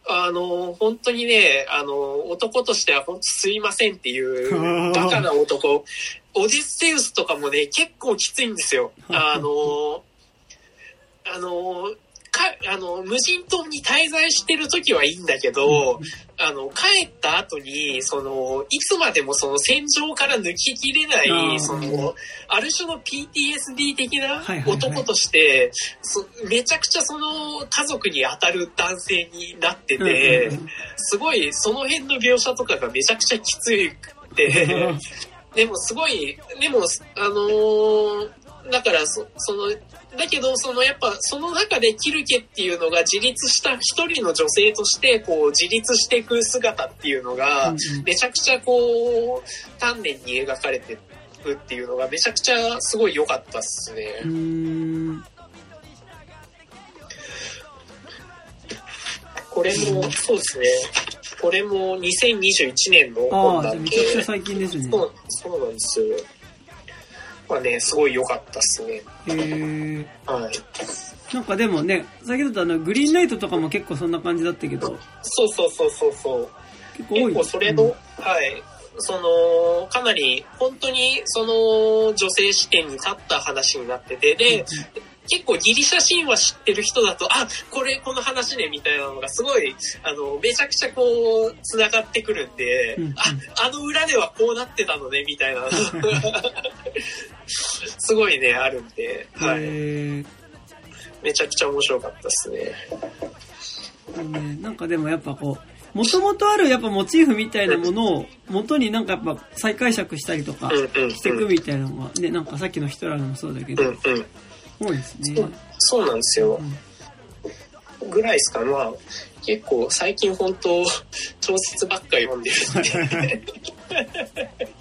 あの、本当にね、あの、男としては本当すいませんっていう、バカな男。オディセウスとかもね、結構きついんですよ。あの、あの、か、あの、無人島に滞在してる時はいいんだけど、あの、帰った後に、その、いつまでもその戦場から抜ききれない、その、ある種の PTSD 的な男として、そめちゃくちゃその家族に当たる男性になってて、すごいその辺の描写とかがめちゃくちゃきついくて、でもすごい、でも、あのーだからそ、その、だけど、そのやっぱ、その中でキルケっていうのが自立した一人の女性として、こう、自立していく姿っていうのが、めちゃくちゃこう、丹念に描かれてるっていうのが、めちゃくちゃすごい良かったっすね。これも、そうですね。これも2021年の本なんでじゃあめちゃくちゃ最近ですね。そう、そうなんですよ。はね、すごい良かったっすね。へえ。はい。なんかでもね、先ほどあの、グリーンライトとかも結構そんな感じだったけど、そうそうそうそうそう。結構多い。結構それの、うんはい。その、かなり、本当に、その、女性視点に立った話になってて、で、結構ギリシャ神話知ってる人だと、あ、これ、この話ね、みたいなのがすごい、あの、めちゃくちゃこう、繋がってくるんで、うんうんあ、あの裏ではこうなってたのね、みたいな。すごいね、あるんで、はい。へめちゃくちゃ面白かったですね。なんかでもやっぱこう、もともとあるやっぱモチーフみたいなものを元になんかやっぱ再解釈したりとか。していくみたいなのがね、なんかさっきのヒトラーのもそうだけど。多いですね。そうなんですよ。ぐらいですかまあ結構最近本当小説ばっか読んでるんで。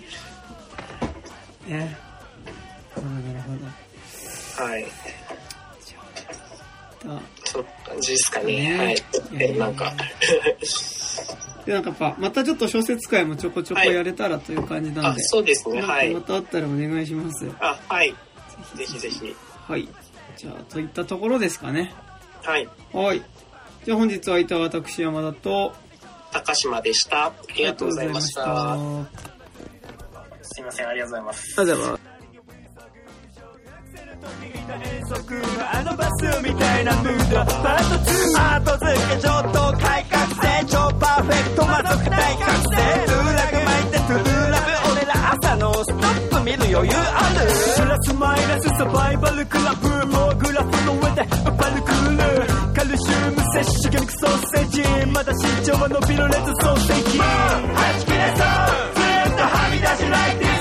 ね。なるほど、はい。そんな感じですかね。ね。はい。なんか。で、なんかやっぱ、またちょっと小説会もちょこちょこやれたらという感じなんあで、そうですね。はい。かまたあったらお願いします。あはい。ぜひぜひはい。じゃあ、といったところですかね。はい。はい。じゃあ本日はいた私山田と、高島でした。ありがとうございました。ありす。いませんありがとうございます。がとうございます。遠足のあのバスみたいなムードパート2後付け上等改革性超パーフェクト魔族大覚醒見る余裕ある。プラスマイナスサバイバルクラブもうグラフの上でアパルクール。カルシウム摂取魚肉ソーセージ。まだ身長は伸びるレッドソーセージ。もうはち切れそうずっとはみ出しライティ